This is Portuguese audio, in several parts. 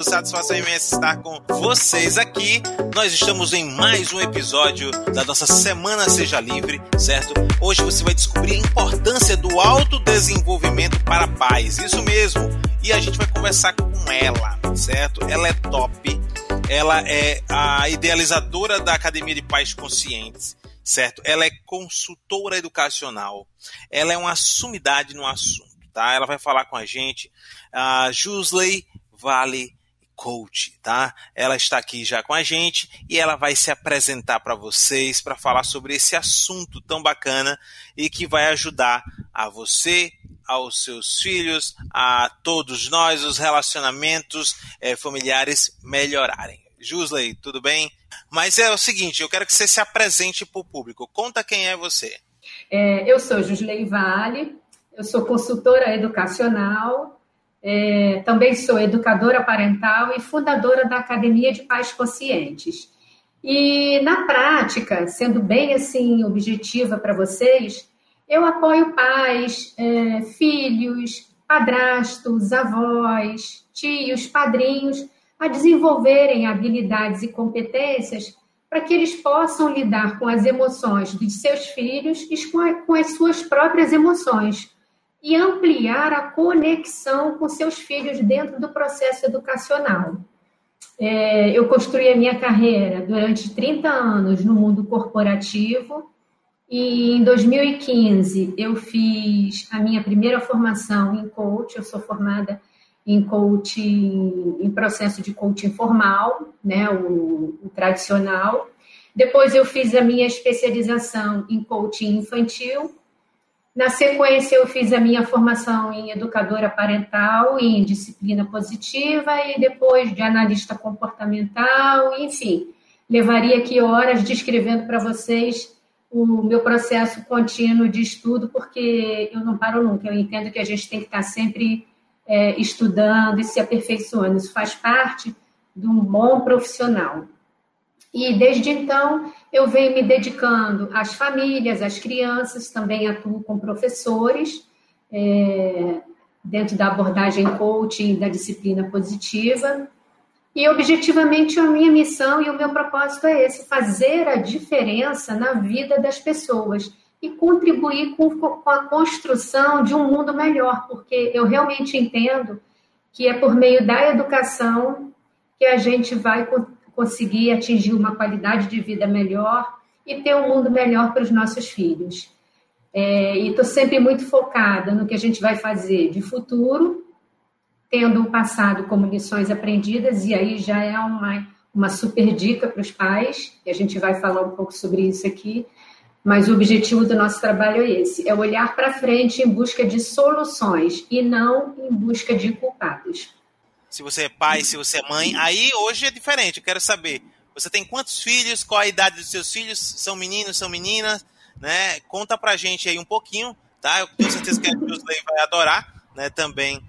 Satisfação imensa estar com vocês aqui. Nós estamos em mais um episódio da nossa Semana Seja Livre, certo? Hoje você vai descobrir a importância do autodesenvolvimento para pais. Isso mesmo. E a gente vai conversar com ela, certo? Ela é top. Ela é a idealizadora da Academia de Pais Conscientes certo? Ela é consultora educacional. Ela é uma sumidade no assunto, tá? Ela vai falar com a gente. A Jusley Vale Coach, tá? Ela está aqui já com a gente e ela vai se apresentar para vocês para falar sobre esse assunto tão bacana e que vai ajudar a você, aos seus filhos, a todos nós, os relacionamentos é, familiares melhorarem. Jusley, tudo bem? Mas é o seguinte, eu quero que você se apresente para o público. Conta quem é você. É, eu sou Jusley Vale, eu sou consultora educacional, é, também sou educadora parental e fundadora da Academia de Pais Conscientes. E na prática, sendo bem assim objetiva para vocês, eu apoio pais, é, filhos, padrastos, avós, tios, padrinhos a desenvolverem habilidades e competências para que eles possam lidar com as emoções dos seus filhos e com, a, com as suas próprias emoções e ampliar a conexão com seus filhos dentro do processo educacional. É, eu construí a minha carreira durante 30 anos no mundo corporativo e em 2015 eu fiz a minha primeira formação em coach. Eu sou formada em coaching, em processo de coaching formal, né, o, o tradicional. Depois eu fiz a minha especialização em coaching infantil na sequência, eu fiz a minha formação em educadora parental e em disciplina positiva e depois de analista comportamental, enfim, levaria aqui horas descrevendo para vocês o meu processo contínuo de estudo, porque eu não paro nunca. Eu entendo que a gente tem que estar sempre é, estudando e se aperfeiçoando. Isso faz parte de um bom profissional. E desde então eu venho me dedicando às famílias, às crianças, também atuo com professores, é, dentro da abordagem coaching da disciplina positiva. E objetivamente a minha missão e o meu propósito é esse: fazer a diferença na vida das pessoas e contribuir com, com a construção de um mundo melhor, porque eu realmente entendo que é por meio da educação que a gente vai conseguir atingir uma qualidade de vida melhor e ter um mundo melhor para os nossos filhos. É, e estou sempre muito focada no que a gente vai fazer de futuro, tendo o passado como lições aprendidas, e aí já é uma, uma super dica para os pais, e a gente vai falar um pouco sobre isso aqui, mas o objetivo do nosso trabalho é esse: é olhar para frente em busca de soluções e não em busca de culpados se você é pai, se você é mãe. Aí hoje é diferente. Eu quero saber, você tem quantos filhos? Qual a idade dos seus filhos? São meninos, são meninas? Né? Conta pra gente aí um pouquinho, tá? Eu tenho certeza que a Josley vai adorar, né? Também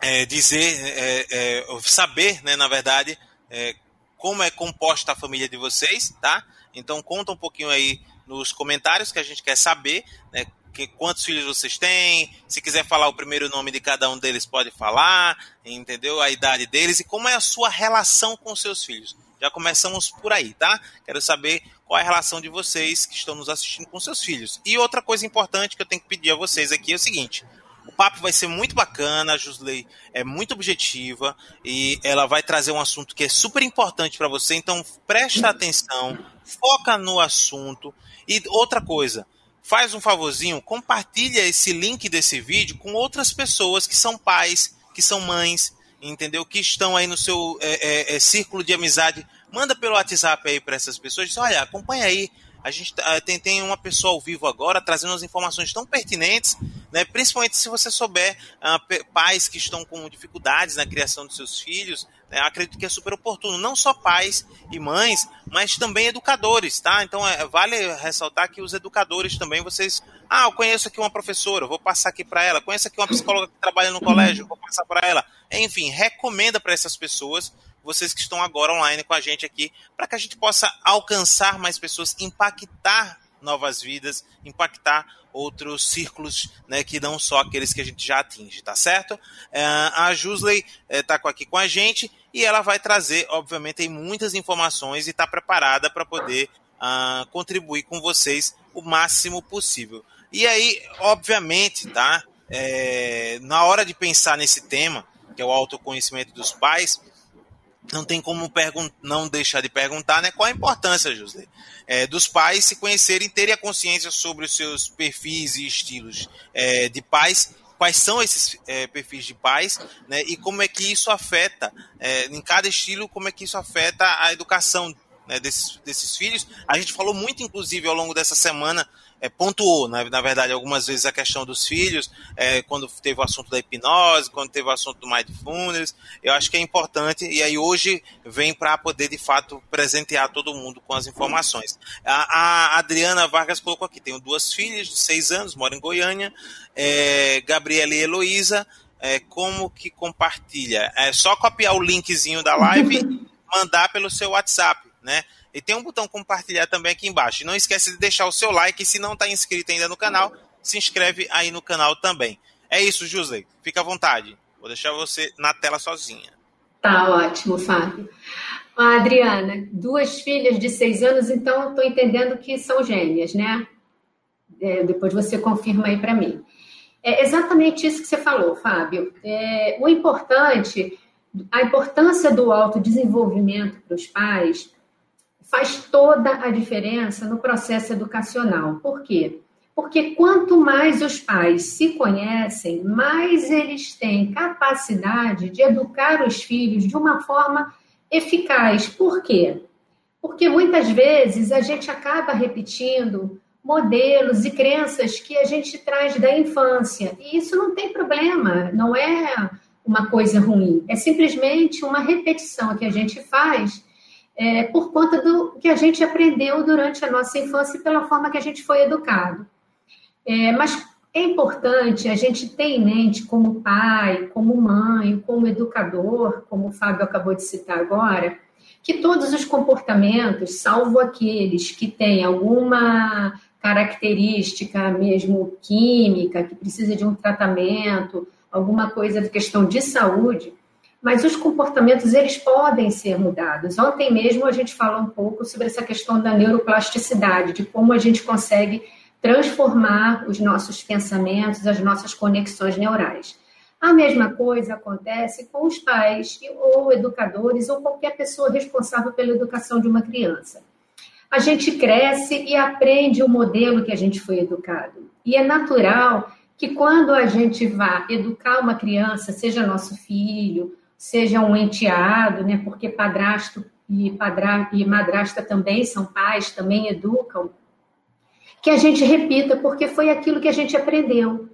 é, dizer, é, é, saber, né? Na verdade, é, como é composta a família de vocês, tá? Então conta um pouquinho aí nos comentários que a gente quer saber, né? Que, quantos filhos vocês têm, se quiser falar o primeiro nome de cada um deles, pode falar, entendeu? A idade deles e como é a sua relação com seus filhos. Já começamos por aí, tá? Quero saber qual é a relação de vocês que estão nos assistindo com seus filhos. E outra coisa importante que eu tenho que pedir a vocês aqui é o seguinte: o papo vai ser muito bacana, a Jusley é muito objetiva e ela vai trazer um assunto que é super importante para você, então presta atenção, foca no assunto. E outra coisa, faz um favorzinho, compartilha esse link desse vídeo com outras pessoas que são pais, que são mães, entendeu? Que estão aí no seu é, é, é círculo de amizade. Manda pelo WhatsApp aí para essas pessoas. Diz, olha, acompanha aí. A gente tá, tem, tem uma pessoa ao vivo agora trazendo as informações tão pertinentes, né? principalmente se você souber uh, pais que estão com dificuldades na criação dos seus filhos, é, acredito que é super oportuno, não só pais e mães, mas também educadores, tá? Então é, vale ressaltar que os educadores também, vocês, ah, eu conheço aqui uma professora, vou passar aqui para ela, conheço aqui uma psicóloga que trabalha no colégio, vou passar para ela. Enfim, recomenda para essas pessoas, vocês que estão agora online com a gente aqui, para que a gente possa alcançar mais pessoas, impactar novas vidas, impactar outros círculos, né, que não só aqueles que a gente já atinge, tá certo? É, a Jusley está é, aqui com a gente e ela vai trazer, obviamente, muitas informações e está preparada para poder uh, contribuir com vocês o máximo possível. E aí, obviamente, tá? É, na hora de pensar nesse tema, que é o autoconhecimento dos pais, não tem como não deixar de perguntar né, qual a importância, José, é, dos pais se conhecerem, terem a consciência sobre os seus perfis e estilos é, de pais, quais são esses é, perfis de pais, né, e como é que isso afeta, é, em cada estilo, como é que isso afeta a educação né, desses, desses filhos. A gente falou muito, inclusive, ao longo dessa semana é, pontuou, na, na, verdade, algumas vezes a questão dos filhos, é, quando teve o assunto da hipnose, quando teve o assunto do mindfulness, eu acho que é importante, e aí hoje vem para poder, de fato, presentear todo mundo com as informações. A, a, Adriana Vargas colocou aqui, tenho duas filhas de seis anos, moro em Goiânia, é, Gabriela e Heloísa, é, como que compartilha? É só copiar o linkzinho da live e mandar pelo seu WhatsApp, né? E tem um botão compartilhar também aqui embaixo. não esquece de deixar o seu like. E se não está inscrito ainda no canal, se inscreve aí no canal também. É isso, Jusley. Fica à vontade. Vou deixar você na tela sozinha. Tá ótimo, Fábio. A Adriana, duas filhas de seis anos, então estou entendendo que são gêmeas, né? É, depois você confirma aí para mim. É exatamente isso que você falou, Fábio. É, o importante, a importância do autodesenvolvimento para os pais faz toda a diferença no processo educacional. Por quê? Porque quanto mais os pais se conhecem, mais eles têm capacidade de educar os filhos de uma forma eficaz. Por quê? Porque muitas vezes a gente acaba repetindo modelos e crenças que a gente traz da infância. E isso não tem problema, não é uma coisa ruim, é simplesmente uma repetição que a gente faz é, por conta do que a gente aprendeu durante a nossa infância e pela forma que a gente foi educado. É, mas é importante a gente ter em mente, como pai, como mãe, como educador, como o Fábio acabou de citar agora, que todos os comportamentos, salvo aqueles que têm alguma característica mesmo química, que precisa de um tratamento, alguma coisa de questão de saúde, mas os comportamentos eles podem ser mudados. Ontem mesmo a gente falou um pouco sobre essa questão da neuroplasticidade, de como a gente consegue transformar os nossos pensamentos, as nossas conexões neurais. A mesma coisa acontece com os pais ou educadores ou qualquer pessoa responsável pela educação de uma criança. A gente cresce e aprende o modelo que a gente foi educado. E é natural que quando a gente vá educar uma criança, seja nosso filho, seja um enteado, né? Porque padrasto e, padra, e madrasta também são pais, também educam. Que a gente repita, porque foi aquilo que a gente aprendeu.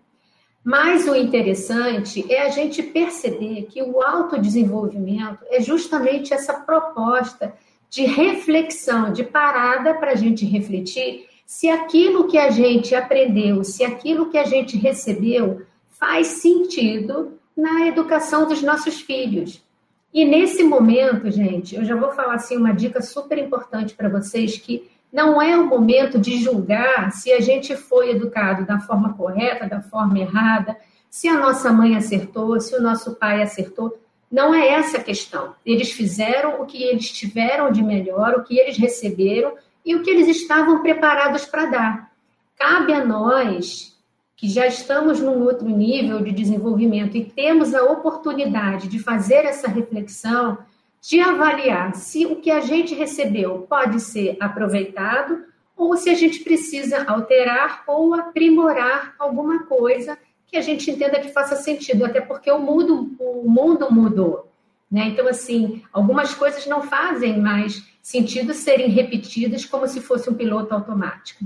Mas o interessante é a gente perceber que o autodesenvolvimento é justamente essa proposta de reflexão, de parada para a gente refletir se aquilo que a gente aprendeu, se aquilo que a gente recebeu faz sentido na educação dos nossos filhos. E nesse momento, gente, eu já vou falar assim uma dica super importante para vocês que não é o momento de julgar se a gente foi educado da forma correta, da forma errada, se a nossa mãe acertou, se o nosso pai acertou. Não é essa a questão. Eles fizeram o que eles tiveram de melhor, o que eles receberam e o que eles estavam preparados para dar. Cabe a nós que já estamos num outro nível de desenvolvimento e temos a oportunidade de fazer essa reflexão, de avaliar se o que a gente recebeu pode ser aproveitado ou se a gente precisa alterar ou aprimorar alguma coisa que a gente entenda que faça sentido, até porque o mundo, o mundo mudou. Né? Então, assim, algumas coisas não fazem mais sentido serem repetidas como se fosse um piloto automático.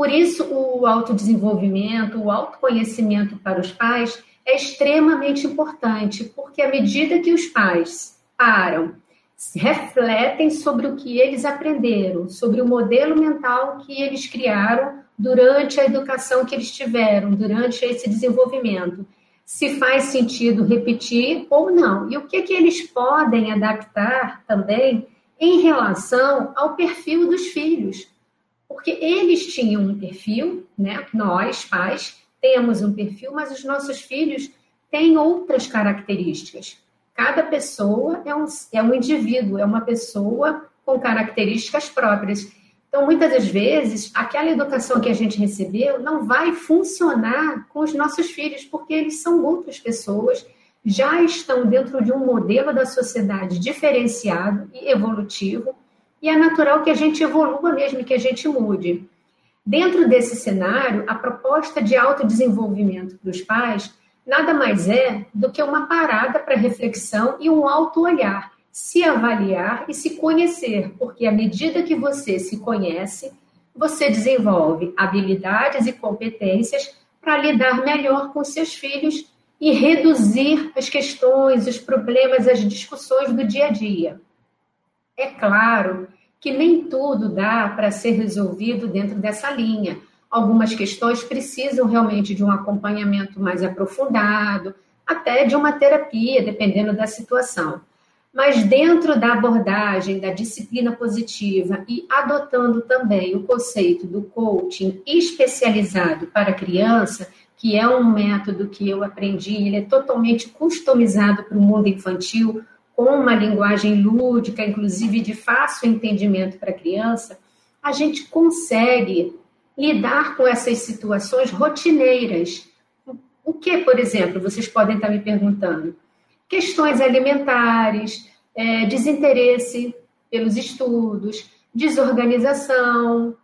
Por isso, o autodesenvolvimento, o autoconhecimento para os pais é extremamente importante, porque à medida que os pais param, refletem sobre o que eles aprenderam, sobre o modelo mental que eles criaram durante a educação que eles tiveram, durante esse desenvolvimento, se faz sentido repetir ou não, e o que, que eles podem adaptar também em relação ao perfil dos filhos Porque eles tinham um perfil, né? Nós, pais, temos um perfil, mas os nossos filhos têm outras características. Cada pessoa é um, é um indivíduo, é uma pessoa com características próprias. Então, muitas das vezes, aquela educação que a gente recebeu não vai funcionar com os nossos filhos, porque eles são outras pessoas, já estão dentro de um modelo da sociedade diferenciado e evolutivo, e é natural que a gente evolua mesmo, que a gente mude. Dentro desse cenário, a proposta de autodesenvolvimento para os pais nada mais é do que uma parada para reflexão e um auto-olhar, se avaliar e se conhecer, porque à medida que você se conhece, você desenvolve habilidades e competências para lidar melhor com seus filhos e reduzir as questões, os problemas, as discussões do dia a dia. É claro que nem tudo dá para ser resolvido dentro dessa linha. Algumas questões precisam realmente de um acompanhamento mais aprofundado, até de uma terapia, dependendo da situação. Mas dentro da abordagem da disciplina positiva e adotando também o conceito do coaching especializado para criança, que é um método que eu aprendi, ele é totalmente customizado para o mundo infantil, com uma linguagem lúdica, inclusive de fácil entendimento para a criança, a gente consegue lidar com essas situações rotineiras. O que, por exemplo, vocês podem estar me perguntando? Questões alimentares, é, desinteresse pelos estudos, desorganização,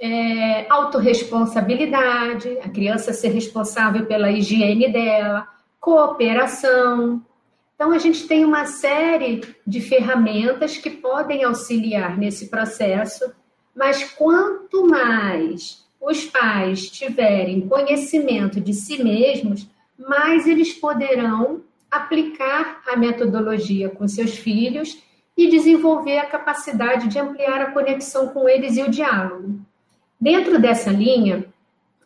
é, autorresponsabilidade, a criança ser responsável pela higiene dela, cooperação, então, a gente tem uma série de ferramentas que podem auxiliar nesse processo, mas quanto mais os pais tiverem conhecimento de si mesmos, mais eles poderão aplicar a metodologia com seus filhos e desenvolver a capacidade de ampliar a conexão com eles e o diálogo. Dentro dessa linha,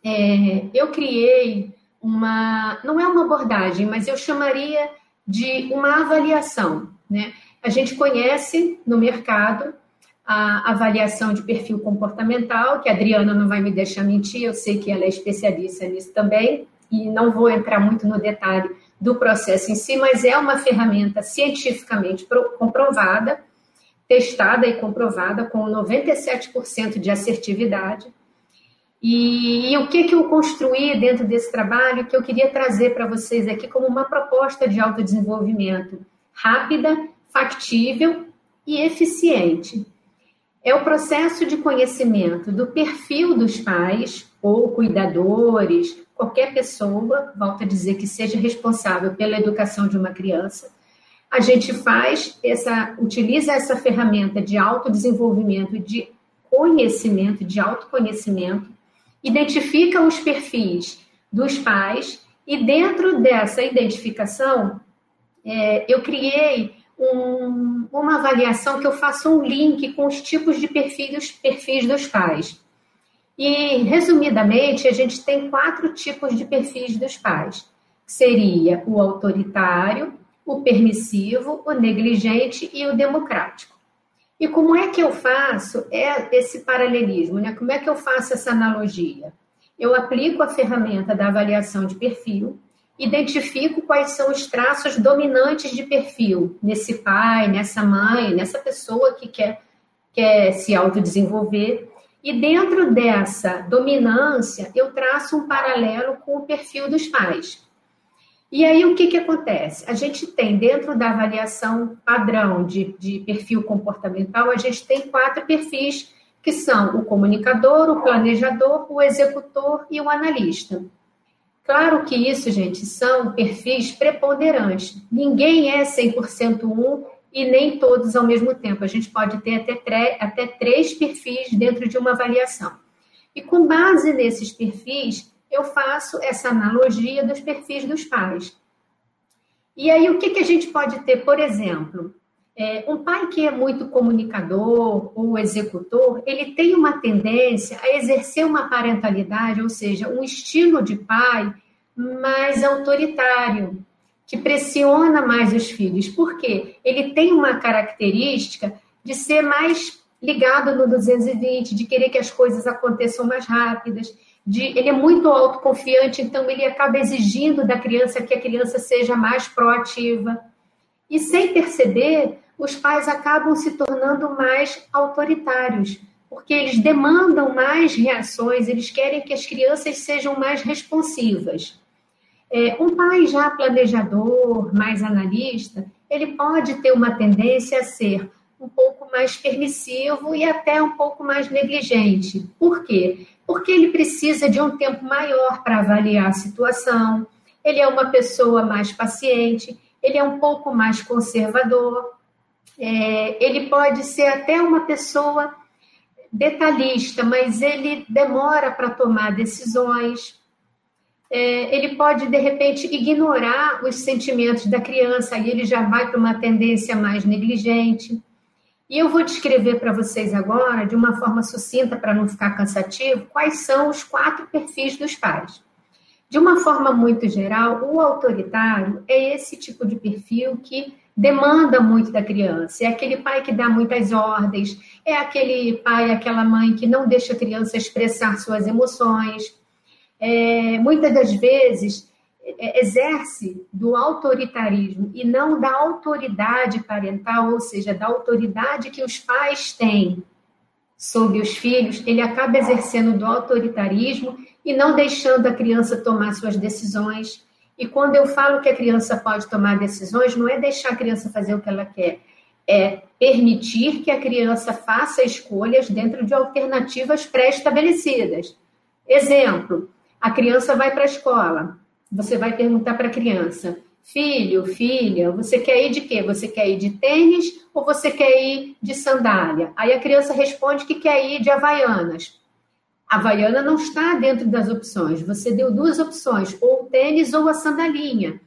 é, eu criei uma, não é uma abordagem, mas eu chamaria de uma avaliação. Né? A gente conhece no mercado a avaliação de perfil comportamental, que a Adriana não vai me deixar mentir, eu sei que ela é especialista nisso também, e não vou entrar muito no detalhe do processo em si, mas é uma ferramenta cientificamente comprovada, testada e comprovada com 97% de assertividade, e, e, o que, que eu construí dentro desse trabalho que eu queria trazer para vocês aqui como uma proposta de autodesenvolvimento rápida, factível e eficiente. É o processo de conhecimento do perfil dos pais ou cuidadores, qualquer pessoa, volto a dizer que seja responsável pela educação de uma criança. A gente faz essa, utiliza essa ferramenta de autodesenvolvimento, de conhecimento, de autoconhecimento, identifica os perfis dos pais e dentro dessa identificação é, eu criei um, uma avaliação que eu faço um link com os tipos de perfis, perfis dos pais. E, resumidamente, a gente tem quatro tipos de perfis dos pais. Seria o autoritário, o permissivo, o negligente e o democrático. E como é que eu faço é esse paralelismo? Né? Como é que eu faço essa analogia? Eu aplico a ferramenta da avaliação de perfil, identifico quais são os traços dominantes de perfil nesse pai, nessa mãe, nessa pessoa que quer, quer se autodesenvolver. E dentro dessa dominância, eu traço um paralelo com o perfil dos pais. E aí, o que, que acontece? A gente tem, dentro da avaliação padrão de, de perfil comportamental, a gente tem quatro perfis, que são o comunicador, o planejador, o executor e o analista. Claro que isso, gente, são perfis preponderantes. Ninguém é 100% um e nem todos ao mesmo tempo. A gente pode ter até, até três perfis dentro de uma avaliação. E com base nesses perfis, eu faço essa analogia dos perfis dos pais. E aí, o que, que a gente pode ter, por exemplo? É, um pai que é muito comunicador ou executor, ele tem uma tendência a exercer uma parentalidade, ou seja, um estilo de pai mais autoritário, que pressiona mais os filhos. Por quê? Ele tem uma característica de ser mais ligado no 220, de querer que as coisas aconteçam mais rápidas, de, ele é muito autoconfiante, então ele acaba exigindo da criança que a criança seja mais proativa. E sem perceber, os pais acabam se tornando mais autoritários, porque eles demandam mais reações, eles querem que as crianças sejam mais responsivas. É, um pai já planejador, mais analista, ele pode ter uma tendência a ser um pouco mais permissivo e até um pouco mais negligente. Por quê? Porque ele precisa de um tempo maior para avaliar a situação, ele é uma pessoa mais paciente, ele é um pouco mais conservador, é, ele pode ser até uma pessoa detalhista, mas ele demora para tomar decisões. É, ele pode, de repente, ignorar os sentimentos da criança, e ele já vai para uma tendência mais negligente. E eu vou descrever para vocês agora, de uma forma sucinta, para não ficar cansativo, quais são os quatro perfis dos pais. De uma forma muito geral, o autoritário é esse tipo de perfil que demanda muito da criança. É aquele pai que dá muitas ordens, é aquele pai, aquela mãe que não deixa a criança expressar suas emoções. É, muitas das vezes exerce do autoritarismo e não da autoridade parental, ou seja, da autoridade que os pais têm sobre os filhos, ele acaba exercendo do autoritarismo e não deixando a criança tomar suas decisões. E quando eu falo que a criança pode tomar decisões, não é deixar a criança fazer o que ela quer, é permitir que a criança faça escolhas dentro de alternativas pré-estabelecidas. Exemplo: a criança vai para a escola, você vai perguntar para a criança: filho, filha, você quer ir de quê? Você quer ir de tênis ou você quer ir de sandália? Aí a criança responde que quer ir de havaianas. A havaiana não está dentro das opções. Você deu duas opções, ou o tênis ou a sandalinha.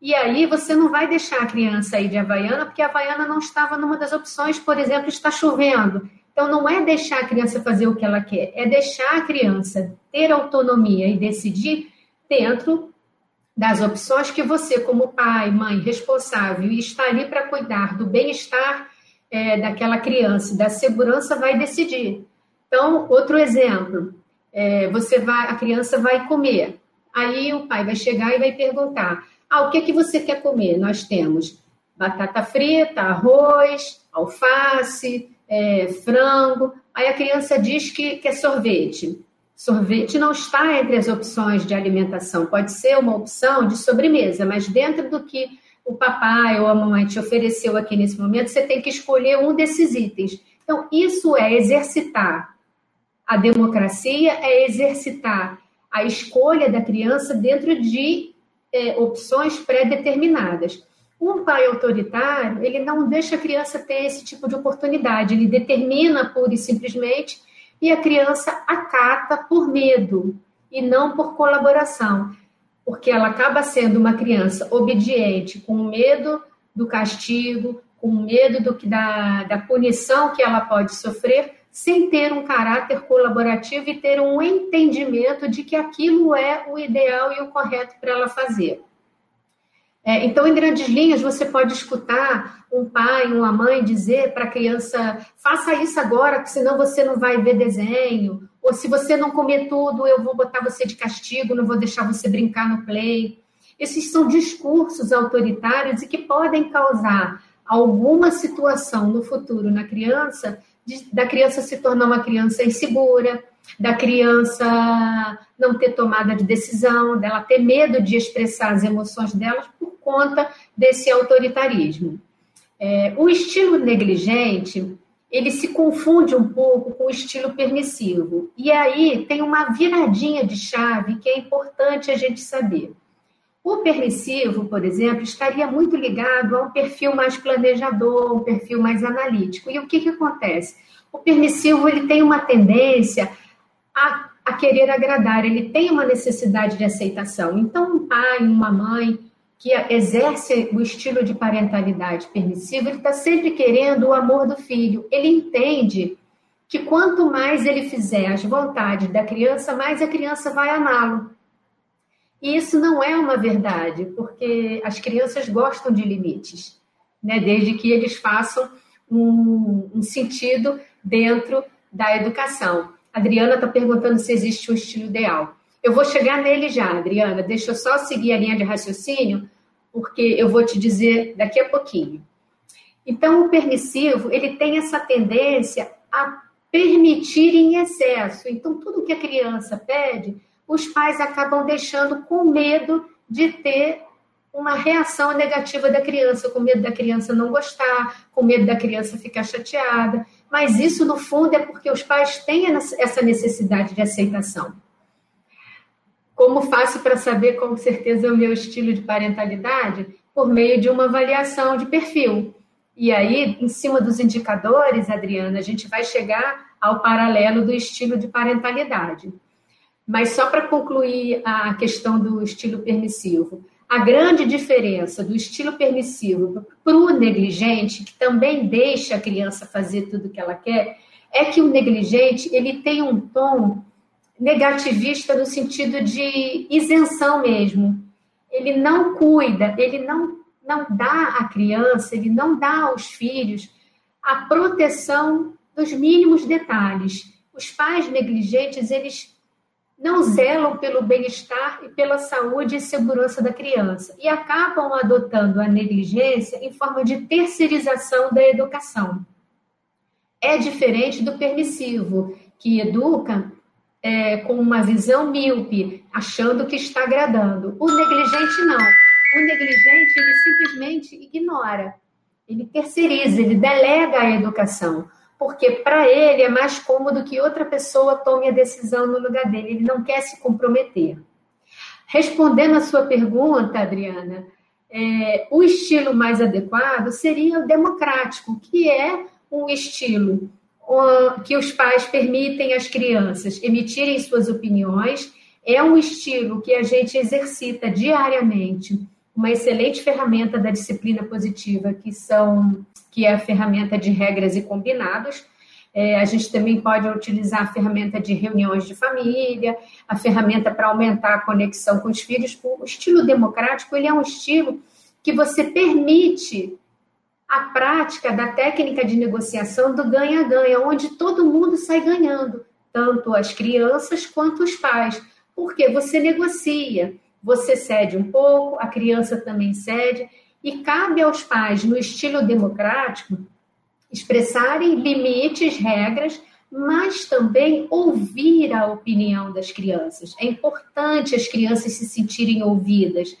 E aí você não vai deixar a criança ir de havaiana, porque a havaiana não estava numa das opções, por exemplo, está chovendo. Então, não é deixar a criança fazer o que ela quer, é deixar a criança ter autonomia e decidir dentro das opções que você, como pai, mãe, responsável e está ali para cuidar do bem-estar é, daquela criança, da segurança, vai decidir. Então, outro exemplo, é, você vai, a criança vai comer, aí o pai vai chegar e vai perguntar: ah, o que que você quer comer? Nós temos batata frita, arroz, alface, é, frango. Aí a criança diz que quer sorvete. Sorvete não está entre as opções de alimentação, pode ser uma opção de sobremesa, mas dentro do que o papai ou a mamãe te ofereceu aqui nesse momento, você tem que escolher um desses itens. Então, isso é exercitar a democracia, é exercitar a escolha da criança dentro de é, opções pré-determinadas. Um pai autoritário, ele não deixa a criança ter esse tipo de oportunidade, ele determina pura e simplesmente e a criança acata por medo e não por colaboração, porque ela acaba sendo uma criança obediente, com medo do castigo, com medo do da, da punição que ela pode sofrer, sem ter um caráter colaborativo e ter um entendimento de que aquilo é o ideal e o correto para ela fazer. É, então, em grandes linhas, você pode escutar um pai, uma mãe dizer para a criança: faça isso agora, senão você não vai ver desenho. Ou se você não comer tudo, eu vou botar você de castigo, não vou deixar você brincar no play. Esses são discursos autoritários e que podem causar alguma situação no futuro na criança, de, da criança se tornar uma criança insegura, da criança não ter tomada de decisão, dela ter medo de expressar as emoções delas conta desse autoritarismo. É, o estilo negligente ele se confunde um pouco com o estilo permissivo. E aí tem uma viradinha de chave que é importante a gente saber. O permissivo, por exemplo, estaria muito ligado a um perfil mais planejador, um perfil mais analítico. E o que, que acontece? O permissivo ele tem uma tendência a, a querer agradar, ele tem uma necessidade de aceitação. Então, um pai, uma mãe que exerce o estilo de parentalidade permissiva, ele está sempre querendo o amor do filho. Ele entende que quanto mais ele fizer as vontades da criança, mais a criança vai amá-lo. E isso não é uma verdade, porque as crianças gostam de limites, né? desde que eles façam um, um sentido dentro da educação. A Adriana está perguntando se existe um estilo ideal. Eu vou chegar nele já, Adriana. Deixa eu só seguir a linha de raciocínio, porque eu vou te dizer daqui a pouquinho. Então, o permissivo, ele tem essa tendência a permitir em excesso. Então, tudo que a criança pede, os pais acabam deixando com medo de ter uma reação negativa da criança, com medo da criança não gostar, com medo da criança ficar chateada. Mas isso, no fundo, é porque os pais têm essa necessidade de aceitação. Como faço para saber com certeza o meu estilo de parentalidade? Por meio de uma avaliação de perfil. E aí, em cima dos indicadores, Adriana, a gente vai chegar ao paralelo do estilo de parentalidade. Mas só para concluir a questão do estilo permissivo, a grande diferença do estilo permissivo para o negligente, que também deixa a criança fazer tudo o que ela quer, é que o negligente ele tem um tom negativista no sentido de isenção mesmo. Ele não cuida, ele não, não dá à criança, ele não dá aos filhos a proteção dos mínimos detalhes. Os pais negligentes, eles não zelam pelo bem-estar e pela saúde e segurança da criança e acabam adotando a negligência em forma de terceirização da educação. É diferente do permissivo, que educa é, com uma visão míope, achando que está agradando. O negligente não. O negligente, ele simplesmente ignora. Ele terceiriza, ele delega a educação. Porque para ele é mais cômodo que outra pessoa tome a decisão no lugar dele. Ele não quer se comprometer. Respondendo a sua pergunta, Adriana, é, o estilo mais adequado seria o democrático, que é um estilo que os pais permitem às crianças emitirem suas opiniões. É um estilo que a gente exercita diariamente, uma excelente ferramenta da disciplina positiva, que são que é a ferramenta de regras e combinados. É, a gente também pode utilizar a ferramenta de reuniões de família, a ferramenta para aumentar a conexão com os filhos. O estilo democrático ele é um estilo que você permite a prática da técnica de negociação do ganha-ganha, onde todo mundo sai ganhando, tanto as crianças quanto os pais, porque você negocia, você cede um pouco, a criança também cede, e cabe aos pais, no estilo democrático, expressarem limites, regras, mas também ouvir a opinião das crianças. É importante as crianças se sentirem ouvidas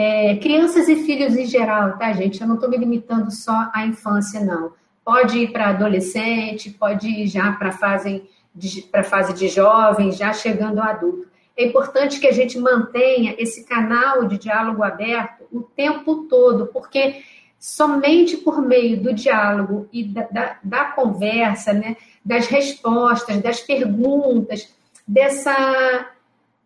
é, crianças e filhos em geral, tá, gente? Eu não estou me limitando só à infância, não. Pode ir para adolescente, pode ir já para a fase, de, fase de jovem, já chegando ao adulto. É importante que a gente mantenha esse canal de diálogo aberto o tempo todo, porque somente por meio do diálogo e da, da, da conversa, né, das respostas, das perguntas, dessa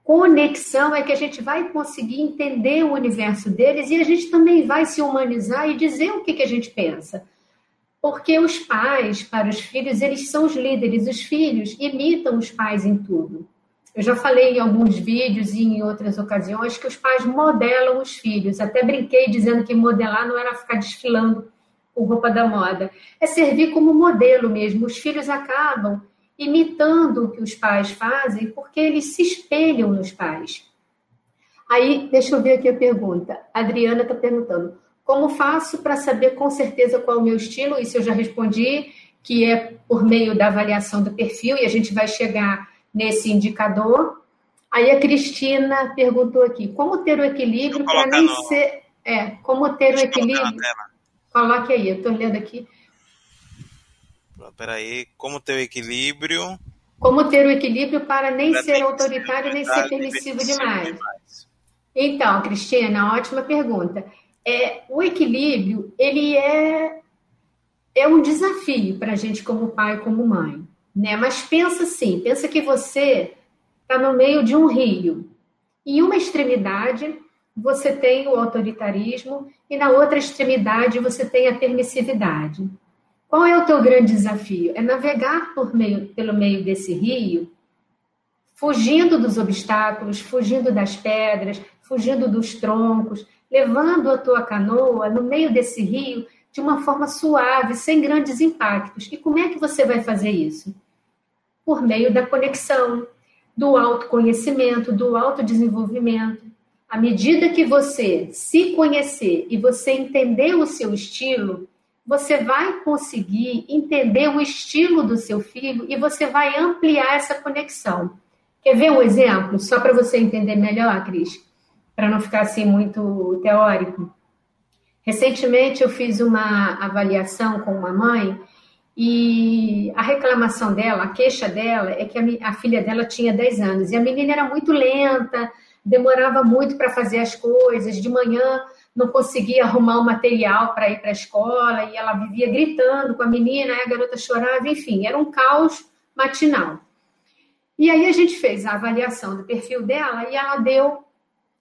conexão é que a gente vai conseguir entender o universo deles e a gente também vai se humanizar e dizer o que, que a gente pensa. Porque os pais, para os filhos, eles são os líderes. Os filhos imitam os pais em tudo. Eu já falei em alguns vídeos e em outras ocasiões que os pais modelam os filhos. Até brinquei dizendo que modelar não era ficar desfilando com roupa da moda. É servir como modelo mesmo. Os filhos acabam imitando o que os pais fazem, porque eles se espelham nos pais. Aí, deixa eu ver aqui a pergunta. A Adriana está perguntando: como faço para saber com certeza qual é o meu estilo? Isso eu já respondi, que é por meio da avaliação do perfil, e a gente vai chegar nesse indicador. Aí a Cristina perguntou aqui: como ter o equilíbrio para nem no... ser. É, como ter o equilíbrio. Coloque aí, eu estou lendo aqui peraí, como ter o equilíbrio. Como ter o equilíbrio para nem para ser autoritário nem ser permissivo demais. demais. Então, Cristina, ótima pergunta. É, o equilíbrio, ele é, é um desafio para a gente como pai, como mãe. Né? Mas pensa assim, pensa que você está no meio de um rio. Em uma extremidade, você tem o autoritarismo e na outra extremidade você tem a permissividade. Qual é o teu grande desafio? É navegar por meio, pelo meio desse rio, fugindo dos obstáculos, fugindo das pedras, fugindo dos troncos, levando a tua canoa no meio desse rio, de uma forma suave, sem grandes impactos. E como é que você vai fazer isso? Por meio da conexão, do autoconhecimento, do autodesenvolvimento. À medida que você se conhecer e você entender o seu estilo, você vai conseguir entender o estilo do seu filho e você vai ampliar essa conexão. Quer ver um exemplo, só para você entender melhor, Cris? Para não ficar assim muito teórico. Recentemente eu fiz uma avaliação com uma mãe e a reclamação dela, a queixa dela é que a, filha dela tinha 10 anos e a menina era muito lenta, demorava muito para fazer as coisas, de manhã não conseguia arrumar o material para ir para a escola e ela vivia gritando com a menina, a garota chorava, enfim, era um caos matinal. E aí a gente fez a avaliação do perfil dela e ela deu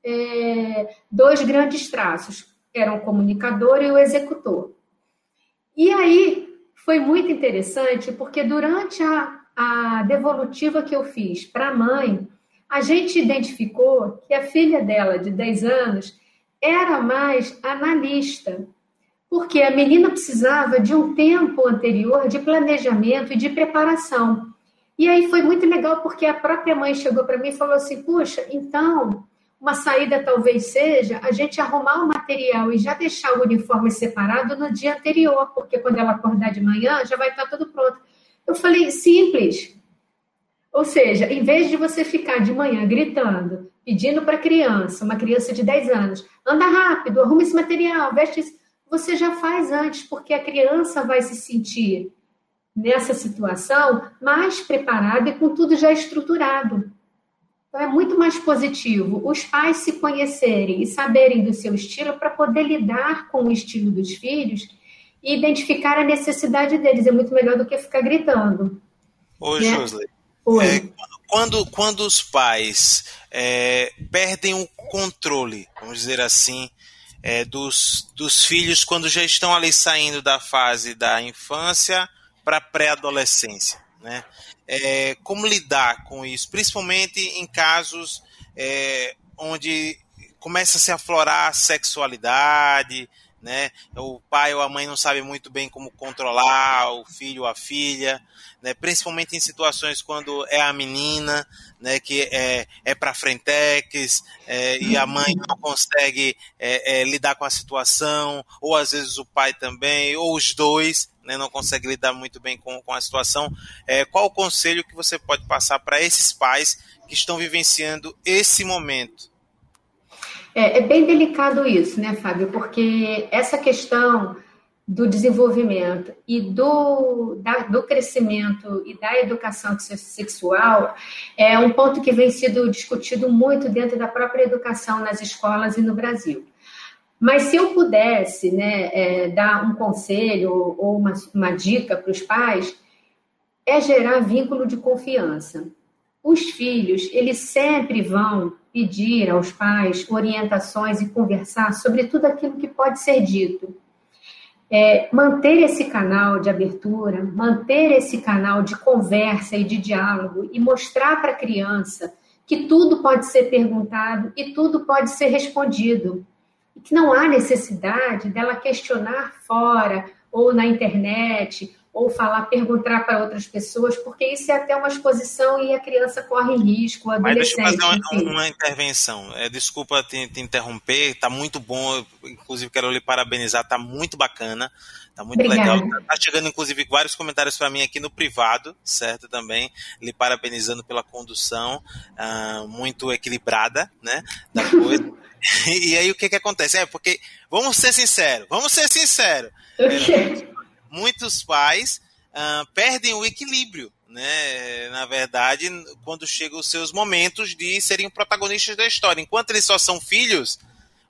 é, dois grandes traços, eram o comunicador e o executor. E aí foi muito interessante, porque durante a, a devolutiva que eu fiz para a mãe, a gente identificou que a filha dela, de 10 anos, era mais analista, porque a menina precisava de um tempo anterior de planejamento e de preparação. E aí foi muito legal porque a própria mãe chegou para mim e falou assim: puxa, então uma saída talvez seja a gente arrumar o material e já deixar o uniforme separado no dia anterior, porque quando ela acordar de manhã já vai estar tudo pronto. Eu falei: simples. Ou seja, em vez de você ficar de manhã gritando, pedindo para a criança, uma criança de 10 anos, anda rápido, arruma esse material, veste isso, você já faz antes, porque a criança vai se sentir nessa situação mais preparada e com tudo já estruturado. Então é muito mais positivo os pais se conhecerem e saberem do seu estilo para poder lidar com o estilo dos filhos e identificar a necessidade deles. É muito melhor do que ficar gritando. Ô, né? Josley, é, quando, quando os pais é, perdem o controle, vamos dizer assim, é, dos, dos filhos quando já estão ali saindo da fase da infância para pré-adolescência, né? É, como lidar com isso, principalmente em casos é, onde começa a se aflorar a sexualidade, né? O pai ou a mãe não sabe muito bem como controlar o filho ou a filha, né? Principalmente em situações quando é a menina, né? Que é, é para frentex é, e a mãe não consegue é, é, lidar com a situação, ou às vezes o pai também, ou os dois, né? Não consegue lidar muito bem com, com a situação. É, qual o conselho que você pode passar para esses pais que estão vivenciando esse momento? É, é, bem delicado isso, né, Fábio? Porque essa questão do desenvolvimento e do, da, do crescimento e da educação sexual é um ponto que vem sido discutido muito dentro da própria educação nas escolas e no Brasil. Mas se eu pudesse né, é, dar um conselho ou uma, uma dica para os pais, é gerar vínculo de confiança. Os filhos, eles sempre vão pedir aos pais orientações e conversar sobre tudo aquilo que pode ser dito. É, manter esse canal de abertura, manter esse canal de conversa e de diálogo e mostrar para a criança que tudo pode ser perguntado e tudo pode ser respondido. E que não há necessidade dela questionar fora ou na internet ou falar, perguntar para outras pessoas, porque isso é até uma exposição e a criança corre risco. Mas deixa eu fazer uma, uma intervenção. É, desculpa te, te interromper, está muito bom, inclusive quero lhe parabenizar, está muito bacana, está muito Obrigada. legal. Está chegando, inclusive, vários comentários para mim aqui no privado, certo? Também, lhe parabenizando pela condução uh, muito equilibrada, né, da coisa. e aí o que que acontece? É porque, vamos ser sinceros, vamos ser sinceros. Okay. É, muitos pais uh, perdem o equilíbrio, né? Na verdade, quando chegam os seus momentos de serem protagonistas da história. Enquanto eles só são filhos,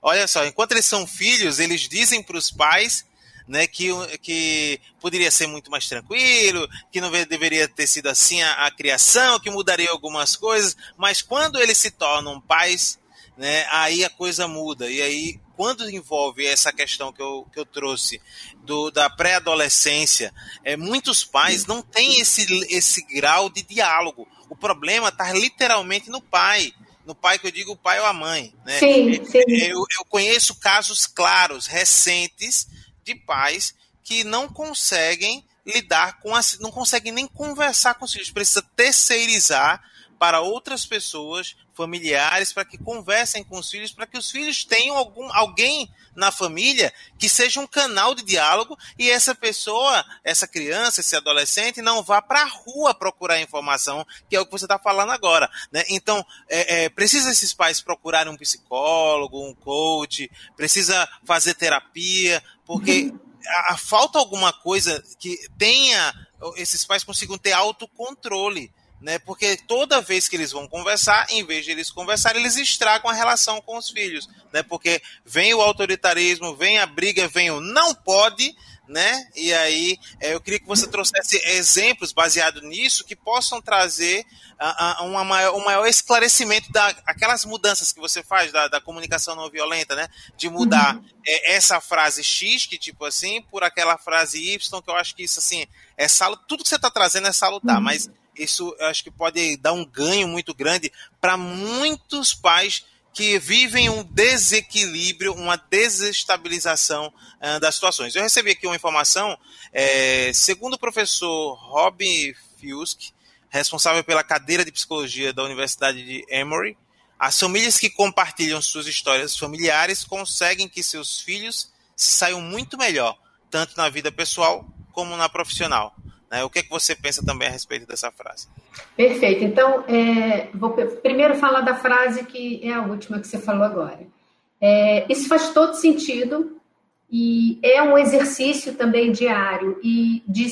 olha só, enquanto eles são filhos, eles dizem para os pais né, que, que poderia ser muito mais tranquilo, que não deveria ter sido assim a, a criação, que mudaria algumas coisas, mas quando eles se tornam pais, né, aí a coisa muda. E aí quando envolve essa questão que eu, que eu trouxe do, da pré-adolescência, é, muitos pais não têm esse, esse grau de diálogo. O problema está literalmente no pai. No pai que eu digo o pai ou a mãe. Né? Sim, sim. Eu, eu conheço casos claros, recentes, de pais que não conseguem lidar com as, não conseguem nem conversar com os filhos, precisa terceirizar para outras pessoas, familiares, para que conversem com os filhos, para que os filhos tenham algum, alguém na família que seja um canal de diálogo e essa pessoa, essa criança, esse adolescente, não vá para a rua procurar informação, que é o que você está falando agora. Né? Então, é, é, precisa esses pais procurarem um psicólogo, um coach, precisa fazer terapia, porque a, a falta alguma coisa que tenha esses pais consigam ter autocontrole né? Porque toda vez que eles vão conversar, em vez de eles conversarem, eles estragam a relação com os filhos, né? Porque vem o autoritarismo, vem a briga, vem o não pode, né? E aí é, eu queria que você trouxesse exemplos baseados nisso que possam trazer uma maior, um maior esclarecimento daquelas mudanças que você faz da, da comunicação não violenta, né? De mudar uhum. é, essa frase X, que tipo assim, por aquela frase Y, que eu acho que isso assim é salutar. Tudo que você está trazendo é salutar, uhum. mas isso eu acho que pode dar um ganho muito grande para muitos pais que vivem um desequilíbrio, uma desestabilização uh, das situações. Eu recebi aqui uma informação, é, segundo o professor Rob Fusk, responsável pela cadeira de psicologia da Universidade de Emory, as famílias que compartilham suas histórias familiares conseguem que seus filhos se saiam muito melhor, tanto na vida pessoal como na profissional. Né? O que, é que você pensa também a respeito dessa frase? Perfeito. Então, é, vou primeiro falar da frase que é a última que você falou agora. É, isso faz todo sentido e é um exercício também diário e de,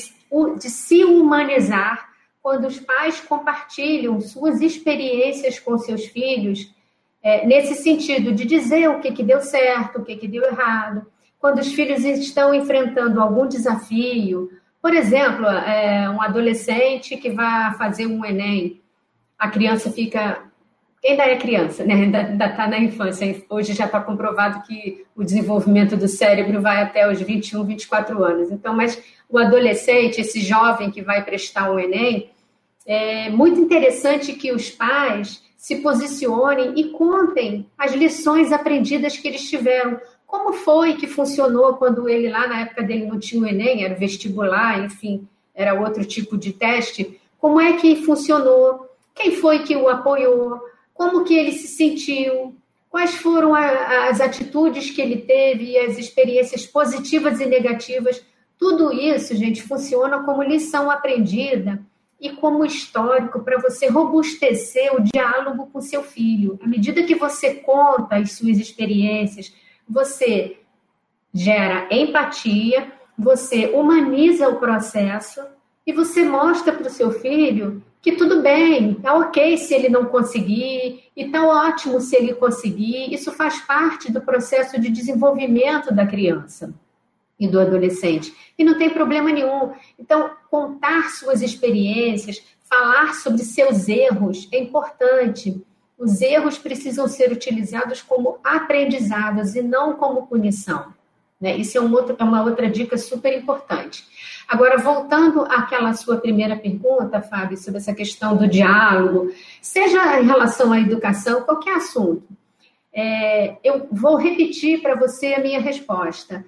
de se humanizar quando os pais compartilham suas experiências com seus filhos, é, nesse sentido de dizer o que, que deu certo, o que, que deu errado, quando os filhos estão enfrentando algum desafio, por exemplo, é, um adolescente que vai fazer um Enem, a criança fica. Ainda é criança, né? Ainda está na infância. Hoje já está comprovado que o desenvolvimento do cérebro vai até os 21, 24 anos. Então, mas o adolescente, esse jovem que vai prestar um Enem, é muito interessante que os pais se posicionem e contem as lições aprendidas que eles tiveram. Como foi que funcionou quando ele, lá na época dele, não tinha o Enem, era vestibular, enfim, era outro tipo de teste? Como é que funcionou? Quem foi que o apoiou? Como que ele se sentiu? Quais foram a, as atitudes que ele teve as experiências positivas e negativas? Tudo isso, gente, funciona como lição aprendida e como histórico para você robustecer o diálogo com seu filho. À medida que você conta as suas experiências, você gera empatia, você humaniza o processo e você mostra para o seu filho que tudo bem, tá ok se ele não conseguir, e tá ótimo se ele conseguir. Isso faz parte do processo de desenvolvimento da criança e do adolescente. E não tem problema nenhum. Então, contar suas experiências, falar sobre seus erros é importante. Os erros precisam ser utilizados como aprendizados e não como punição. Né? Isso é, um outro, é uma outra dica super importante. Agora, voltando àquela sua primeira pergunta, Fábio, sobre essa questão do diálogo, seja em relação à educação, qualquer assunto, é, eu vou repetir para você a minha resposta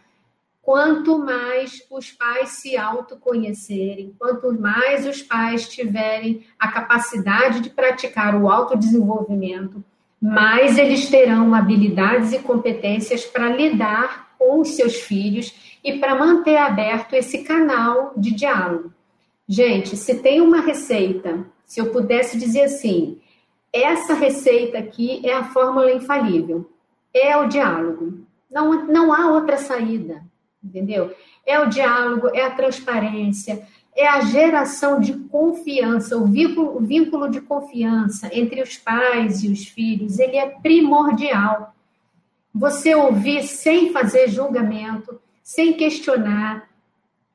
quanto mais os pais se autoconhecerem, quanto mais os pais tiverem a capacidade de praticar o autodesenvolvimento, mais eles terão habilidades e competências para lidar com os seus filhos e para manter aberto esse canal de diálogo. Gente, se tem uma receita, se eu pudesse dizer assim, essa receita aqui é a fórmula infalível, é o diálogo. Não, não há outra saída entendeu? É o diálogo, é a transparência, é a geração de confiança, o vínculo, o vínculo de confiança entre os pais e os filhos, ele é primordial. Você ouvir sem fazer julgamento, sem questionar,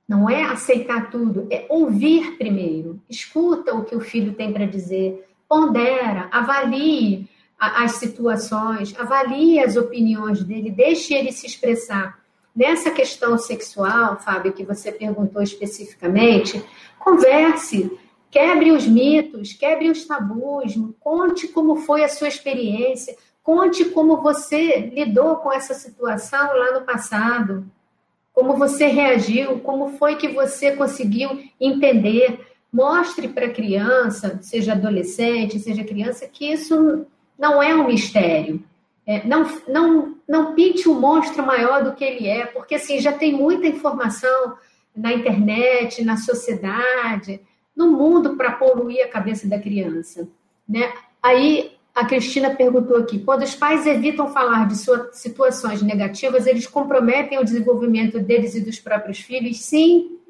não é aceitar tudo, é ouvir primeiro. Escuta o que o filho tem para dizer, pondera, avalie as situações, avalie as opiniões dele, deixe ele se expressar. Nessa questão sexual, Fábio, que você perguntou especificamente, converse, quebre os mitos, quebre os tabus, conte como foi a sua experiência, conte como você lidou com essa situação lá no passado. como você reagiu, como foi que você conseguiu entender. Mostre para a criança, seja adolescente, seja criança, que isso não é um mistério. É, não, não, não pinte o um monstro maior do que ele é, porque assim já tem muita informação na internet, na sociedade, no mundo para poluir a cabeça da criança. Né? Aí a Cristina perguntou aqui: quando os pais evitam falar de suas situações negativas, eles comprometem o desenvolvimento deles e dos próprios filhos? Sim,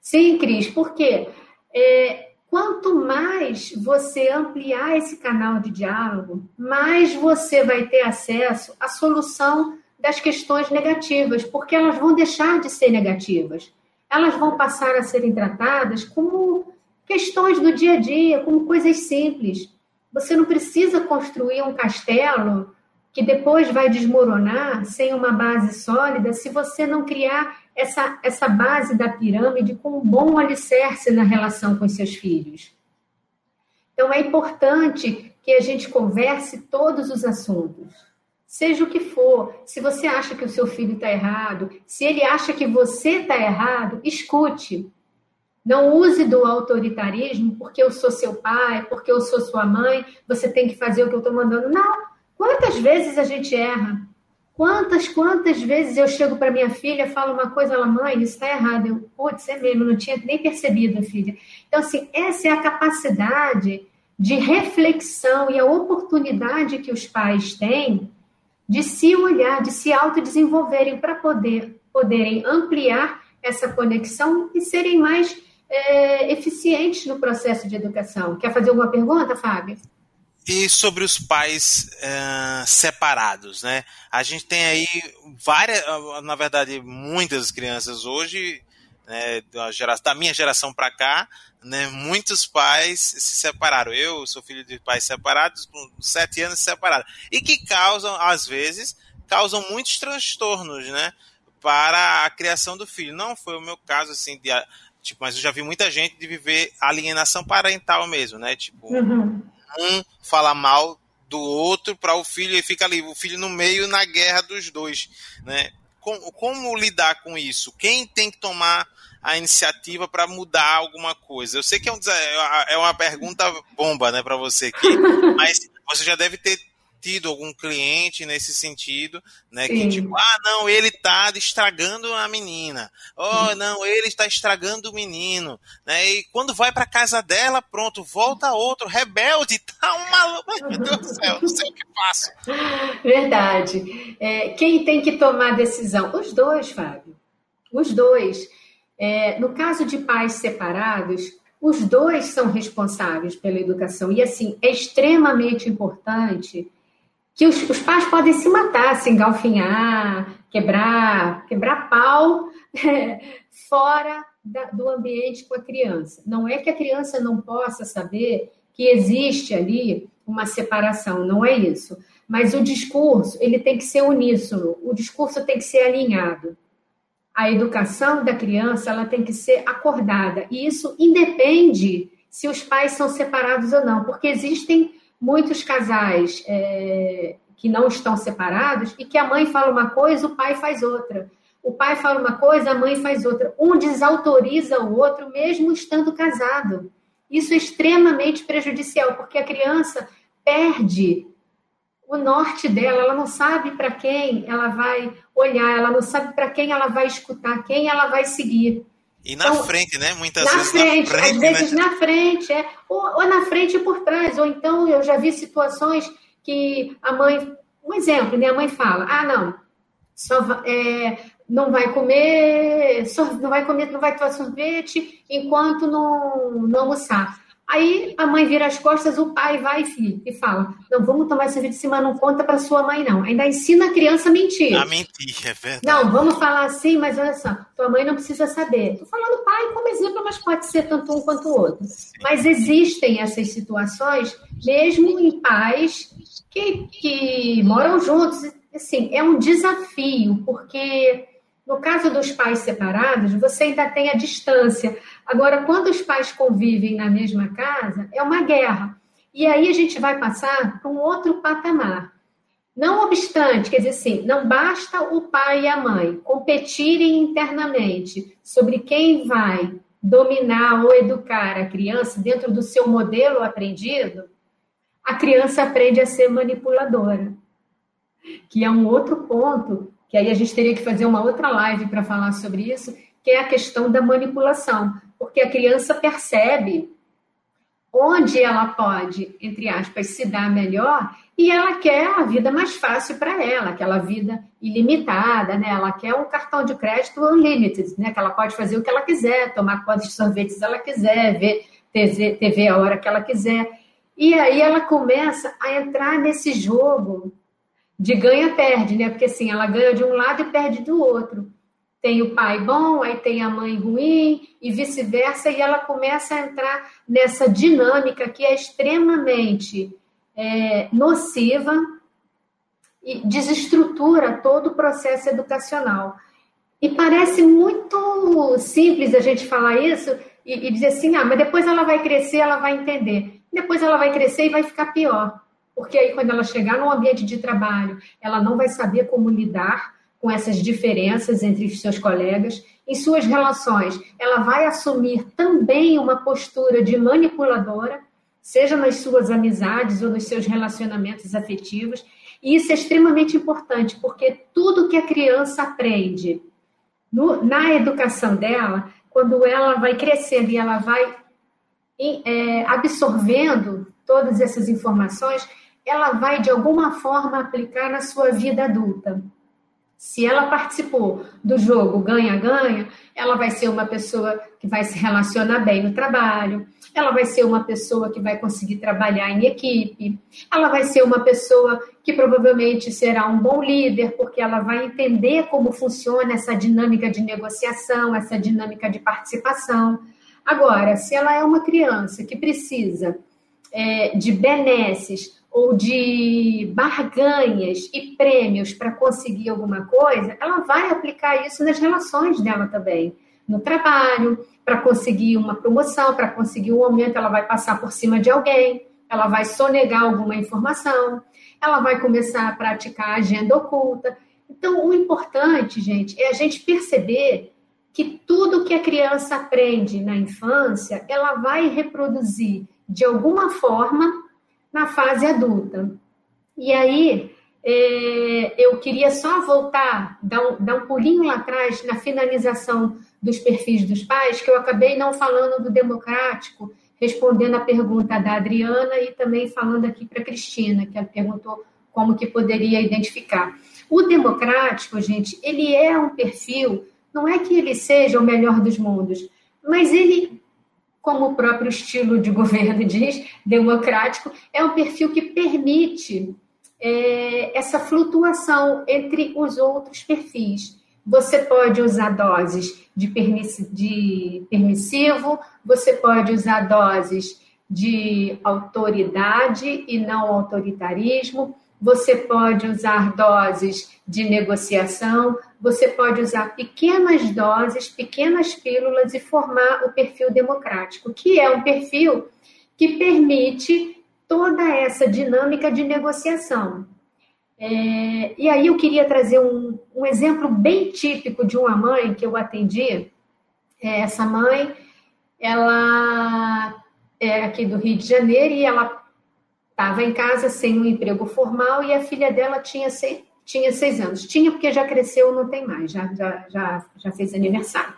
sim, Cris, por quê? É, quanto mais você ampliar esse canal de diálogo, mais você vai ter acesso à solução das questões negativas, porque elas vão deixar de ser negativas. Elas vão passar a serem tratadas como questões do dia a dia, como coisas simples. Você não precisa construir um castelo que depois vai desmoronar sem uma base sólida se você não criar essa, essa base da pirâmide com um bom alicerce na relação com seus filhos. Então, é importante que a gente converse todos os assuntos. Seja o que for, se você acha que o seu filho está errado, se ele acha que você está errado, escute. Não use do autoritarismo porque eu sou seu pai, porque eu sou sua mãe, você tem que fazer o que eu estou mandando. Não. Quantas vezes a gente erra? Quantas, quantas vezes eu chego para minha filha, falo uma coisa, ela, mãe, isso está errado. Eu, putz, é mesmo, não tinha nem percebido, filha. Então, assim, essa é a capacidade de reflexão e a oportunidade que os pais têm de se olhar, de se autodesenvolverem para poder, poderem ampliar essa conexão e serem mais é, eficientes no processo de educação. Quer fazer alguma pergunta, Fábio? E sobre os pais é, separados, né? A gente tem aí várias, na verdade, muitas crianças hoje, né, da, geração, da minha geração para cá, né, muitos pais se separaram. Eu sou filho de pais separados, com sete anos separados. E que causam, às vezes, causam muitos transtornos, né? Para a criação do filho. Não foi o meu caso, assim, de Tipo, mas eu já vi muita gente de viver alienação parental mesmo, né? Tipo, uhum. Um fala mal do outro para o filho e fica ali, o filho no meio na guerra dos dois, né? Como, como lidar com isso? Quem tem que tomar a iniciativa para mudar alguma coisa? Eu sei que é, um, é uma pergunta bomba, né, para você aqui, mas você já deve ter tido algum cliente nesse sentido, né? Sim. Que tipo, ah, não, ele está estragando a menina. Oh, não, ele está estragando o menino, né? E quando vai para casa dela, pronto, volta outro rebelde, tá um maluco. Meu Deus do céu, não sei o que faço. Verdade. É, quem tem que tomar decisão? Os dois, Fábio. Os dois. É, no caso de pais separados, os dois são responsáveis pela educação. E, assim, é extremamente importante que os, os pais podem se matar, se engalfinhar, quebrar, quebrar pau fora da, do ambiente com a criança. Não é que a criança não possa saber que existe ali uma separação, não é isso. Mas o discurso, ele tem que ser uníssono, o discurso tem que ser alinhado. A educação da criança, ela tem que ser acordada. E isso independe se os pais são separados ou não, porque existem muitos casais é, que não estão separados e que a mãe fala uma coisa, o pai faz outra. O pai fala uma coisa, a mãe faz outra. Um desautoriza o outro, mesmo estando casado. Isso é extremamente prejudicial, porque a criança perde o norte dela, ela não sabe para quem ela vai olhar, ela não sabe para quem ela vai escutar, quem ela vai seguir. E na então, frente, né? Muitas na vezes frente, na frente. Às vezes né? na frente, é. Ou, ou, na frente e por trás. Ou então eu já vi situações que a mãe. Um exemplo, né? A mãe fala: ah, não, só é, não vai comer, não vai comer, não vai tomar sorvete enquanto não, não almoçar. Aí a mãe vira as costas, o pai vai e fala: Não, vamos tomar esse vídeo de cima, não conta para sua mãe, não. Ainda ensina a criança a mentir. A mentir, é verdade. Não, vamos falar assim, mas olha só, tua mãe não precisa saber. Estou falando pai como exemplo, mas pode ser tanto um quanto o outro. Sim. Mas existem essas situações, mesmo em pais que, que moram juntos. Assim, é um desafio, porque no caso dos pais separados, você ainda tem a distância. Agora, quando os pais convivem na mesma casa, é uma guerra. E aí a gente vai passar para um outro patamar. Não obstante, quer dizer assim, não basta o pai e a mãe competirem internamente sobre quem vai dominar ou educar a criança dentro do seu modelo aprendido, a criança aprende a ser manipuladora. Que é um outro ponto, que aí a gente teria que fazer uma outra live para falar sobre isso, que é a questão da manipulação. Porque a criança percebe onde ela pode, entre aspas, se dar melhor e ela quer a vida mais fácil para ela, aquela vida ilimitada, né? Ela quer um cartão de crédito unlimited, né? Que ela pode fazer o que ela quiser, tomar quantos sorvetes ela quiser, ver TV, TV a hora que ela quiser. E aí ela começa a entrar nesse jogo de ganha-perde, né? Porque assim, ela ganha de um lado e perde do outro. Tem o pai bom, aí tem a mãe ruim e vice-versa, e ela começa a entrar nessa dinâmica que é extremamente é, nociva e desestrutura todo o processo educacional. E parece muito simples a gente falar isso e, e, dizer assim, ah, mas depois ela vai crescer, ela vai entender. Depois ela vai crescer e vai ficar pior. Porque aí, quando ela chegar no ambiente de trabalho, ela não vai saber como lidar com essas diferenças entre seus colegas. Em suas relações, ela vai assumir também uma postura de manipuladora, seja nas suas amizades ou nos seus relacionamentos afetivos. E isso é extremamente importante, porque tudo que a criança aprende no, na educação dela, quando ela vai crescendo e ela vai é, absorvendo todas essas informações, ela vai de alguma forma aplicar na sua vida adulta. Se ela participou do jogo ganha-ganha, ela vai ser uma pessoa que vai se relacionar bem no trabalho, ela vai ser uma pessoa que vai conseguir trabalhar em equipe, ela vai ser uma pessoa que provavelmente será um bom líder, porque ela vai entender como funciona essa dinâmica de negociação, essa dinâmica de participação. Agora, se ela é uma criança que precisa é, de benesses ou de barganhas e prêmios para conseguir alguma coisa, ela vai aplicar isso nas relações dela também. No trabalho, para conseguir uma promoção, para conseguir um aumento, ela vai passar por cima de alguém, ela vai sonegar alguma informação, ela vai começar a praticar agenda oculta. Então, o importante, gente, é a gente perceber que tudo que a criança aprende na infância, ela vai reproduzir de alguma forma na fase adulta. E aí, é, eu queria só voltar, dar um, dar um pulinho lá atrás na finalização dos perfis dos pais, que eu acabei não falando do democrático, respondendo a pergunta da Adriana e também falando aqui para a Cristina, que ela perguntou como que poderia identificar. O democrático, gente, ele é um perfil, não é que ele seja o melhor dos mundos, mas ele como o próprio estilo de governo diz, democrático, é um perfil que permite é, essa flutuação entre os outros perfis. Você pode usar doses de, de permissivo, você pode usar doses de autoridade e não autoritarismo, você pode usar doses de negociação, você pode usar pequenas doses, pequenas pílulas e formar o perfil democrático, que é um perfil que permite toda essa dinâmica de negociação. É, e aí eu queria trazer um, um, exemplo bem típico de uma mãe que eu atendi. É, essa mãe, ela é aqui do Rio de Janeiro e ela estava em casa sem um emprego formal e a filha dela tinha seis, tinha seis anos. Tinha porque já cresceu, não tem mais, já, já, já, já fez aniversário.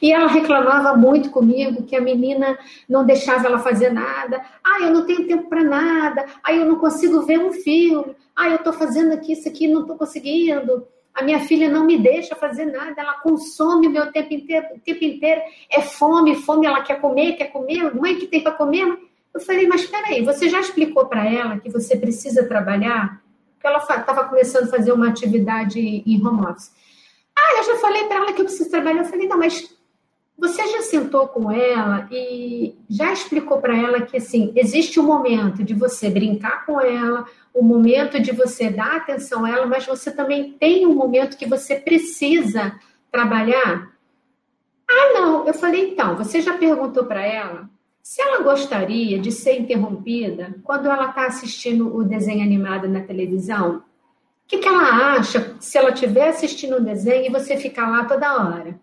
E ela reclamava muito comigo que a menina não deixava ela fazer nada. Ah, eu não tenho tempo para nada. Ah, eu não consigo ver um filme. Ah, eu estou fazendo aqui isso aqui, não estou conseguindo. A minha filha não me deixa fazer nada. Ela consome o meu tempo inteiro. O tempo inteiro é fome, fome. Ela quer comer, quer comer. Mãe que tem para comer. Eu falei, mas espera aí, você já explicou para ela que você precisa trabalhar? porque ela estava começando a fazer uma atividade em home office. Ah, eu já falei para ela que eu preciso trabalhar. Eu falei, não, mas você já sentou com ela e já explicou para ela que assim existe um momento de você brincar com ela, o um momento de você dar atenção a ela, mas você também tem um momento que você precisa trabalhar? Ah, não. Eu falei, então, você já perguntou para ela se ela gostaria de ser interrompida quando ela está assistindo o desenho animado na televisão, que, que ela acha se ela estiver assistindo um desenho e você ficar lá toda hora?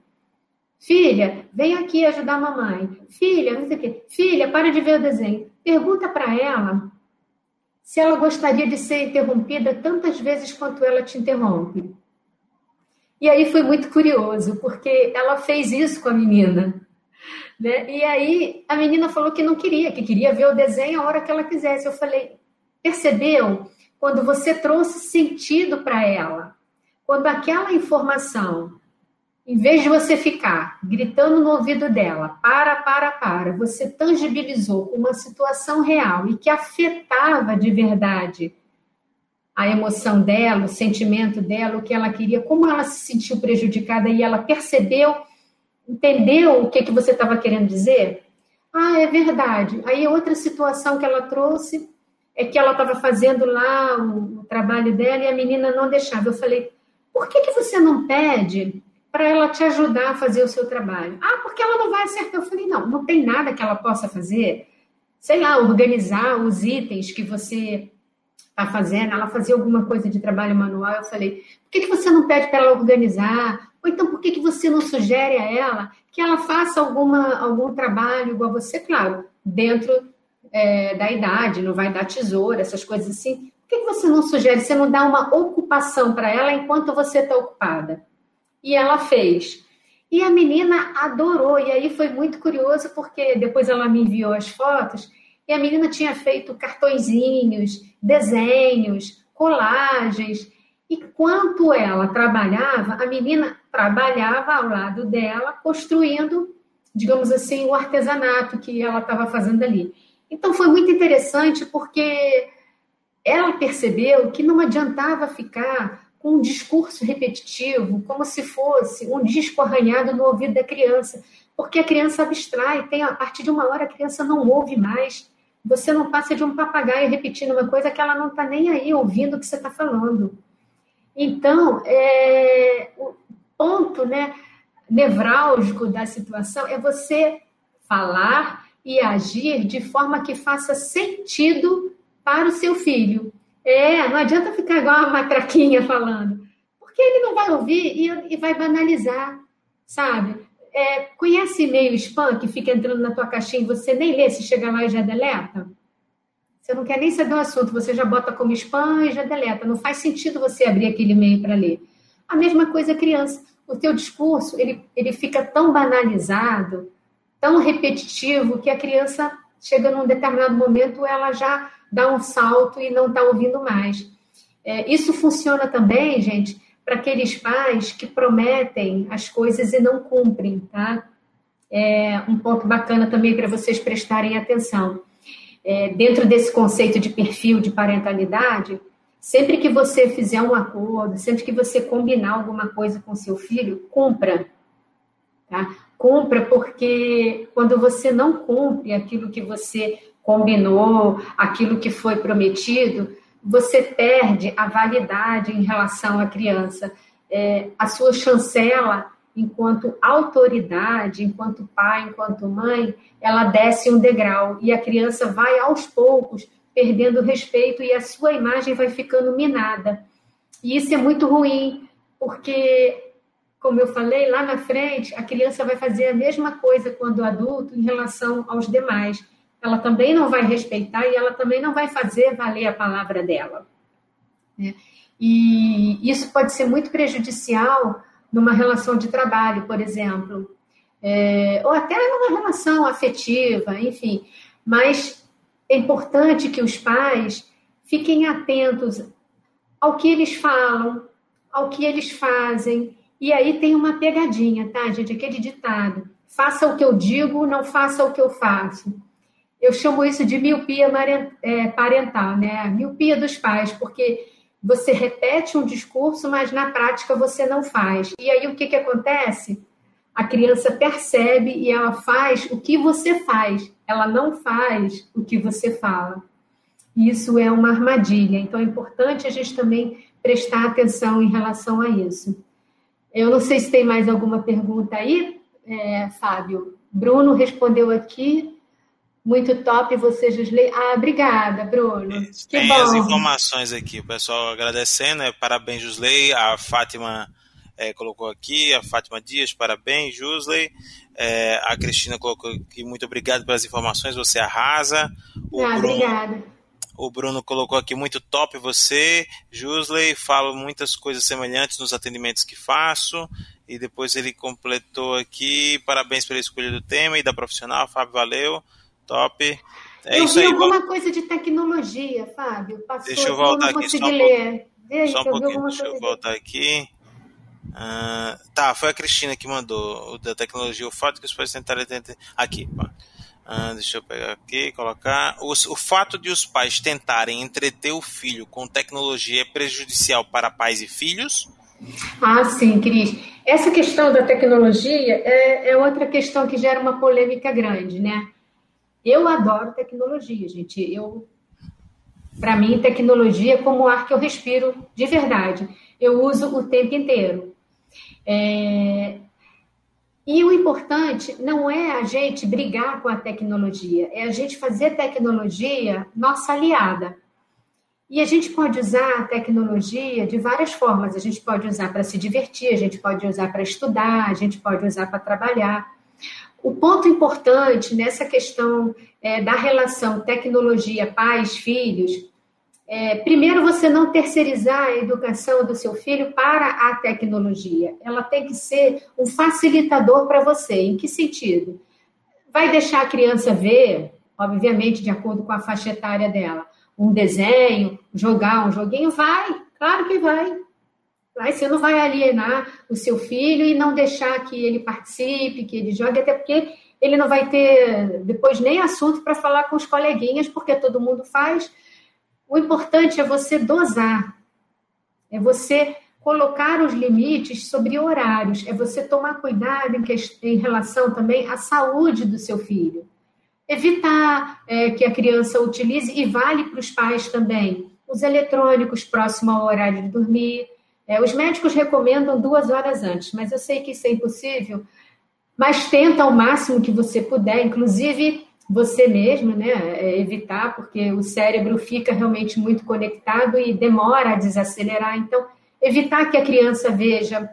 Filha, vem aqui ajudar a mamãe. Filha, não sei o quê. Filha, para de ver o desenho. Pergunta para ela se ela gostaria de ser interrompida tantas vezes quanto ela te interrompe. E aí foi muito curioso, porque ela fez isso com a menina. Né? E aí a menina falou que não queria, que queria ver o desenho a hora que ela quisesse. Eu falei, percebeu? Quando você trouxe sentido para ela, quando aquela informação em vez de você ficar gritando no ouvido dela, para, para, para, você tangibilizou uma situação real e que afetava de verdade a emoção dela, o sentimento dela, o que ela queria, como ela se sentiu prejudicada e ela percebeu, entendeu o que, que você estava querendo dizer? Ah, é verdade. Aí outra situação que ela trouxe é que ela estava fazendo lá o, o, trabalho dela e a menina não deixava. Eu falei, por que, que você não pede para ela te ajudar a fazer o seu trabalho. Ah, porque ela não vai acertar. Eu falei, não, não tem nada que ela possa fazer. Sei lá, organizar os itens que você está fazendo. Ela fazia alguma coisa de trabalho manual. Eu falei, por que, que você não pede para ela organizar? Ou então, por que, que você não sugere a ela que ela faça alguma, algum trabalho igual você? Claro, dentro é, da idade, não vai dar tesoura, essas coisas assim. Por que, que você não sugere? Você não dá uma ocupação para ela enquanto você está ocupada? e ela fez. E a menina adorou, e aí foi muito curioso, porque depois ela me enviou as fotos, e a menina tinha feito cartõezinhos, desenhos, colagens. E quanto ela trabalhava, a menina trabalhava ao lado dela, construindo, digamos assim, o artesanato que ela estava fazendo ali. Então foi muito interessante porque ela percebeu que não adiantava ficar um discurso repetitivo, como se fosse um disco arranhado no ouvido da criança, porque a criança abstrai, tem a partir de uma hora a criança não ouve mais. Você não passa de um papagaio repetindo uma coisa que ela não está nem aí ouvindo o que você está falando. Então, é, ponto né, nevrálgico da situação é você falar e agir de forma que faça sentido para o seu filho. É, não adianta ficar igual uma matraquinha falando, porque ele não vai ouvir e, e vai banalizar, sabe? É, conhece e-mail spam que fica entrando na tua caixinha e você nem lê, se chega lá e já deleta? Você não quer nem saber o assunto, você já bota como spam e já deleta. Não faz sentido você abrir aquele e-mail para ler. A mesma coisa criança. O teu discurso, ele, ele fica tão banalizado, tão repetitivo, que a criança chega num determinado momento, ela já dá um salto e não está ouvindo mais. É, isso funciona também, gente, para aqueles pais que prometem as coisas e não cumprem, tá? É um ponto bacana também para vocês prestarem atenção. É, dentro desse conceito de perfil de parentalidade, sempre que você fizer um acordo, sempre que você combinar alguma coisa com seu filho, cumpra. Tá? Cumpra, porque quando você não cumpre aquilo que você combinou, aquilo que foi prometido, você perde a validade em relação à criança. É, a sua chancela, enquanto autoridade, enquanto pai, enquanto mãe, ela desce um degrau e a criança vai aos poucos perdendo respeito e a sua imagem vai ficando minada. E isso é muito ruim, porque, como eu falei, lá na frente, a criança vai fazer a mesma coisa quando adulto em relação aos demais ela também não vai respeitar e ela também não vai fazer valer a palavra dela. Né? E isso pode ser muito prejudicial numa relação de trabalho, por exemplo, é, ou até numa relação afetiva, enfim. Mas é importante que os pais fiquem atentos ao que eles falam, ao que eles fazem. E aí tem uma pegadinha, tá, gente? Aquele ditado: faça o que eu digo, não faça o que eu faço eu chamo isso de miopia é, parental, né? A miopia dos pais, porque você repete um discurso, mas na prática você não faz. E aí o que, que acontece? A criança percebe e ela faz o que você faz, ela não faz o que você fala. Isso é uma armadilha, então é importante a gente também prestar atenção em relação a isso. Eu não sei se tem mais alguma pergunta aí, é, Fábio. Bruno respondeu aqui, Muito top você, Gisley. Ah, obrigada, Bruno. Que tem bom. as informações aqui, o pessoal agradecendo. Né? Parabéns, Gisley. A Fátima é, colocou aqui, a Fátima Dias, parabéns, Jusley. É, a Cristina colocou aqui, muito obrigado pelas informações, você arrasa. O ah, Bruno, obrigada. O Bruno colocou aqui, muito top você, Jusley, falo muitas coisas semelhantes nos atendimentos que faço. E depois ele completou aqui, parabéns pela escolha do tema e da profissional, Fábio, valeu, top. É eu vi aí, alguma coisa de tecnologia, Fábio. Passou, deixa eu voltar eu aqui só um ler. Deixa, só um pouquinho, deixa eu voltar aqui. Uh, tá, foi a Cristina que mandou o da tecnologia. O fato que os pais tentarem. Aqui, uh, deixa eu pegar aqui, colocar. O, o fato de os pais tentarem entreter o filho com tecnologia é prejudicial para pais e filhos? Ah, sim, Cris. Essa questão da tecnologia é, é outra questão que gera uma polêmica grande, né? Eu adoro tecnologia, gente. Eu, para mim, tecnologia é como o ar que eu respiro de verdade. Eu uso o tempo inteiro. É... E o importante não é a gente brigar com a tecnologia, é a gente fazer a tecnologia nossa aliada. E a gente pode usar a tecnologia de várias formas. A gente pode usar para se divertir, a gente pode usar para estudar, a gente pode usar para trabalhar. O ponto importante nessa questão é, da relação tecnologia-pais-filhos é, primeiro, você não terceirizar a educação do seu filho para a tecnologia. Ela tem que ser um facilitador para você. Em que sentido? Vai deixar a criança ver, obviamente, de acordo com a faixa etária dela, um desenho, jogar um joguinho? Vai, claro que vai. Vai, você não vai alienar o seu filho e não deixar que ele participe, que ele jogue, até porque ele não vai ter depois nem assunto para falar com os coleguinhas, porque todo mundo faz o importante é você dosar, é você colocar os limites sobre horários, é você tomar cuidado em, que, em relação também à saúde do seu filho. Evitar é, que a criança utilize, e vale para os pais também, os eletrônicos próximo ao horário de dormir. É, os médicos recomendam duas horas antes, mas eu sei que isso é impossível. Mas tenta ao máximo que você puder, inclusive você mesmo, né, é, evitar, porque o cérebro fica realmente muito conectado e demora a desacelerar. Então, evitar que a criança veja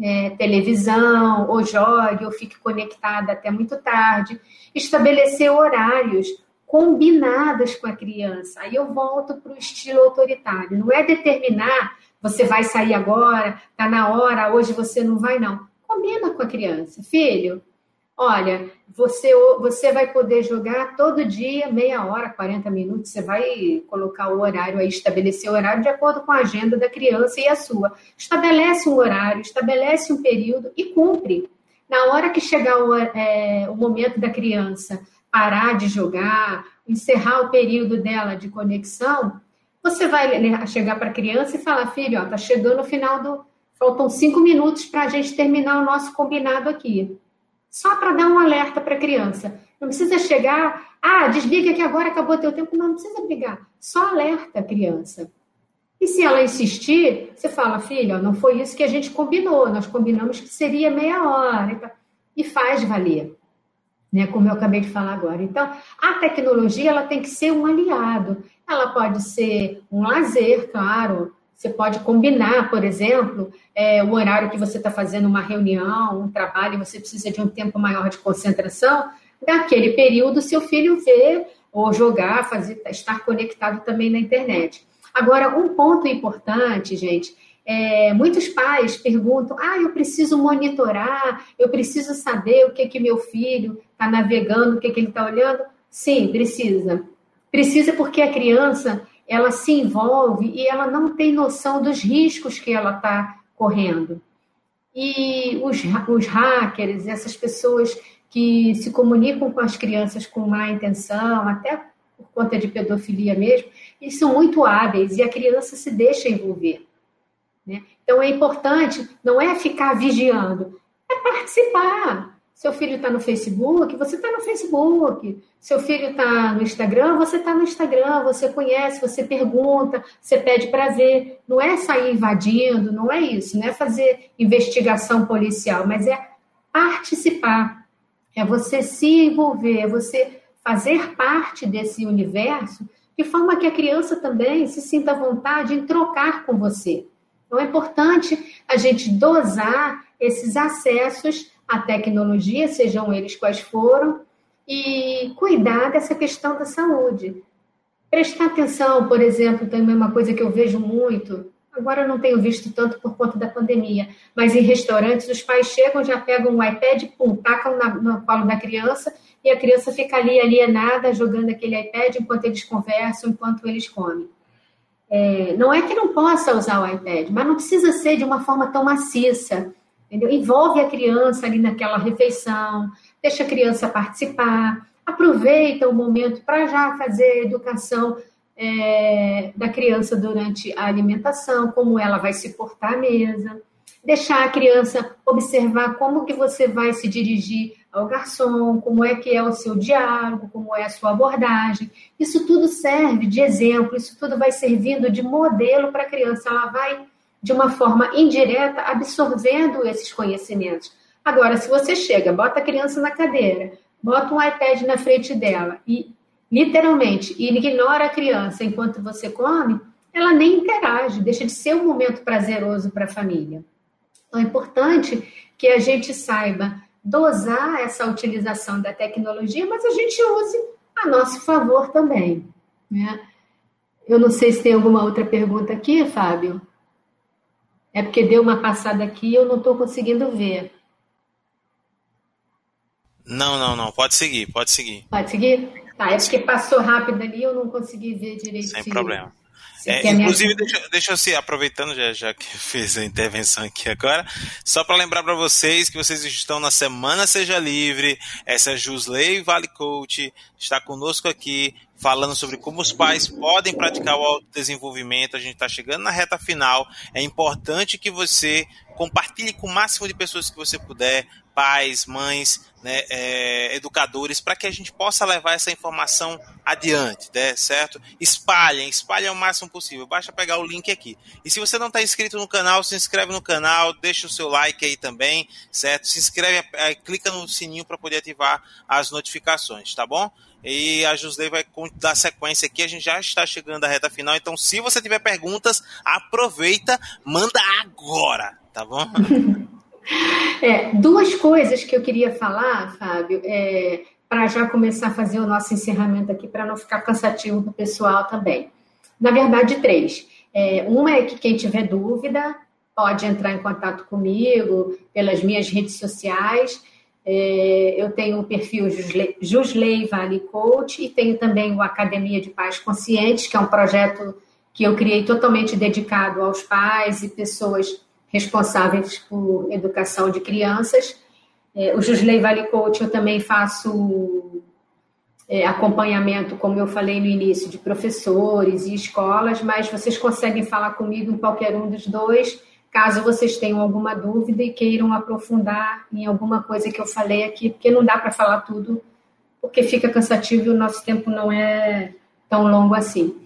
é, televisão, ou jogue, ou fique conectada até muito tarde. Estabelecer horários combinados com a criança. Aí eu volto para o estilo autoritário. Não é determinar, você vai sair agora, tá na hora, hoje você não vai, não. Combina com a criança. Filho, olha, você, você vai poder jogar todo dia, meia hora, 40 minutos, você vai colocar o horário aí, estabelecer o horário de acordo com a agenda da criança e a sua. Estabelece um horário, estabelece um período e cumpre. Na hora que chegar o, é, o momento da criança parar de jogar, encerrar o período dela de conexão, você vai chegar para a criança e falar, filho, ó, tá chegando o final do. Faltam cinco minutos para a gente terminar o nosso combinado aqui só para dar um alerta para a criança. Não precisa chegar, ah, desliga que agora acabou teu tempo. Não, não precisa brigar. Só alerta a criança. E se ela insistir, você fala, filha, não foi isso que a gente combinou. Nós combinamos que seria meia hora. E faz valer. Né, como eu acabei de falar agora. Então, a tecnologia ela tem que ser um aliado. Ela pode ser um lazer, claro, você pode combinar, por exemplo, é, o horário que você está fazendo uma reunião, um trabalho, e você precisa de um tempo maior de concentração. Naquele período, seu filho vê ou jogar, fazer, estar conectado também na internet. Agora, um ponto importante, gente, é, muitos pais perguntam: ah, eu preciso monitorar, eu preciso saber o que que meu filho está navegando, o que, que ele está olhando. Sim, precisa. Precisa porque a criança ela se envolve e ela não tem noção dos riscos que ela está correndo. E os, os hackers, essas pessoas que se comunicam com as crianças com má intenção, até por conta de pedofilia mesmo, eles são muito hábeis e a criança se deixa envolver. Né? Então é importante, não é ficar vigiando, é participar. Seu filho está no Facebook, você está no Facebook. Seu filho está no Instagram, você está no Instagram. Você conhece, você pergunta, você pede para ver. Não é sair invadindo, não é isso. Não é fazer investigação policial, mas é participar. É você se envolver, é você fazer parte desse universo, de forma que a criança também se sinta à vontade em trocar com você. Então, é importante a gente dosar esses acessos à tecnologia, sejam eles quais foram, e cuidar dessa questão da saúde. Prestar atenção, por exemplo, também uma coisa que eu vejo muito, agora eu não tenho visto tanto por conta da pandemia, mas em restaurantes os pais chegam, já pegam um iPad, pum, tacam na, no colo da criança e a criança fica ali alienada, jogando aquele iPad enquanto eles conversam, enquanto eles comem. É, não é que não possa usar o iPad, mas não precisa ser de uma forma tão maciça. Entendeu? Envolve a criança ali naquela refeição, deixa a criança participar, aproveita o momento para já fazer educação é, da criança durante a alimentação, como ela vai se portar à mesa, deixar a criança observar como que você vai se dirigir ao garçom, como é que é o seu diálogo, como é a sua abordagem. Isso tudo serve de exemplo, isso tudo vai servindo de modelo para a criança. Ela vai, de uma forma indireta, absorvendo esses conhecimentos. Agora, se você chega, bota a criança na cadeira, bota um iPad na frente dela e, literalmente, ignora a criança enquanto você come, ela nem interage, deixa de ser um momento prazeroso para a família. Então, é importante que a gente saiba dosar essa utilização da tecnologia, mas a gente use a nosso favor também. Né? Eu não sei se tem alguma outra pergunta aqui, Fábio. É porque deu uma passada aqui e eu não estou conseguindo ver. Não, não, não. Pode seguir, pode seguir. Pode seguir? Tá, é porque passou rápido ali eu não consegui ver direito. Sem problema. É, inclusive, deixa, deixa eu se aproveitando, já, já que fez a intervenção aqui agora, só para lembrar para vocês que vocês estão na Semana Seja Livre. Essa é Jusley Vale Coach, está conosco aqui falando sobre como os pais podem praticar o autodesenvolvimento. A gente está chegando na reta final. É importante que você compartilhe com o máximo de pessoas que você puder, pais, mães, né, é, educadores, para que a gente possa levar essa informação adiante, né, certo? Espalhem, espalhem o máximo possível. Basta pegar o link aqui. E se você não está inscrito no canal, se inscreve no canal, deixa o seu like aí também, certo? Se inscreve, é, clica no sininho para poder ativar as notificações, tá bom? E a Josley vai dar sequência aqui. A gente já está chegando à reta final. Então, se você tiver perguntas, aproveita, manda agora, tá bom? É, duas coisas que eu queria falar, Fábio, é, para já começar a fazer o nosso encerramento aqui, para não ficar cansativo para o pessoal também. Na verdade, três. É, uma é que quem tiver dúvida pode entrar em contato comigo pelas minhas redes sociais. É, eu tenho o perfil Jusley, Jusley Vale Coach e tenho também o Academia de Pais Conscientes, que é um projeto que eu criei totalmente dedicado aos pais e pessoas responsáveis por educação de crianças. É, o Jusley Vale Coach eu também faço é, acompanhamento, como eu falei no início, de professores e escolas, mas vocês conseguem falar comigo em qualquer um dos dois, caso vocês tenham alguma dúvida e queiram aprofundar em alguma coisa que eu falei aqui, porque não dá para falar tudo, porque fica cansativo e o nosso tempo não é tão longo assim.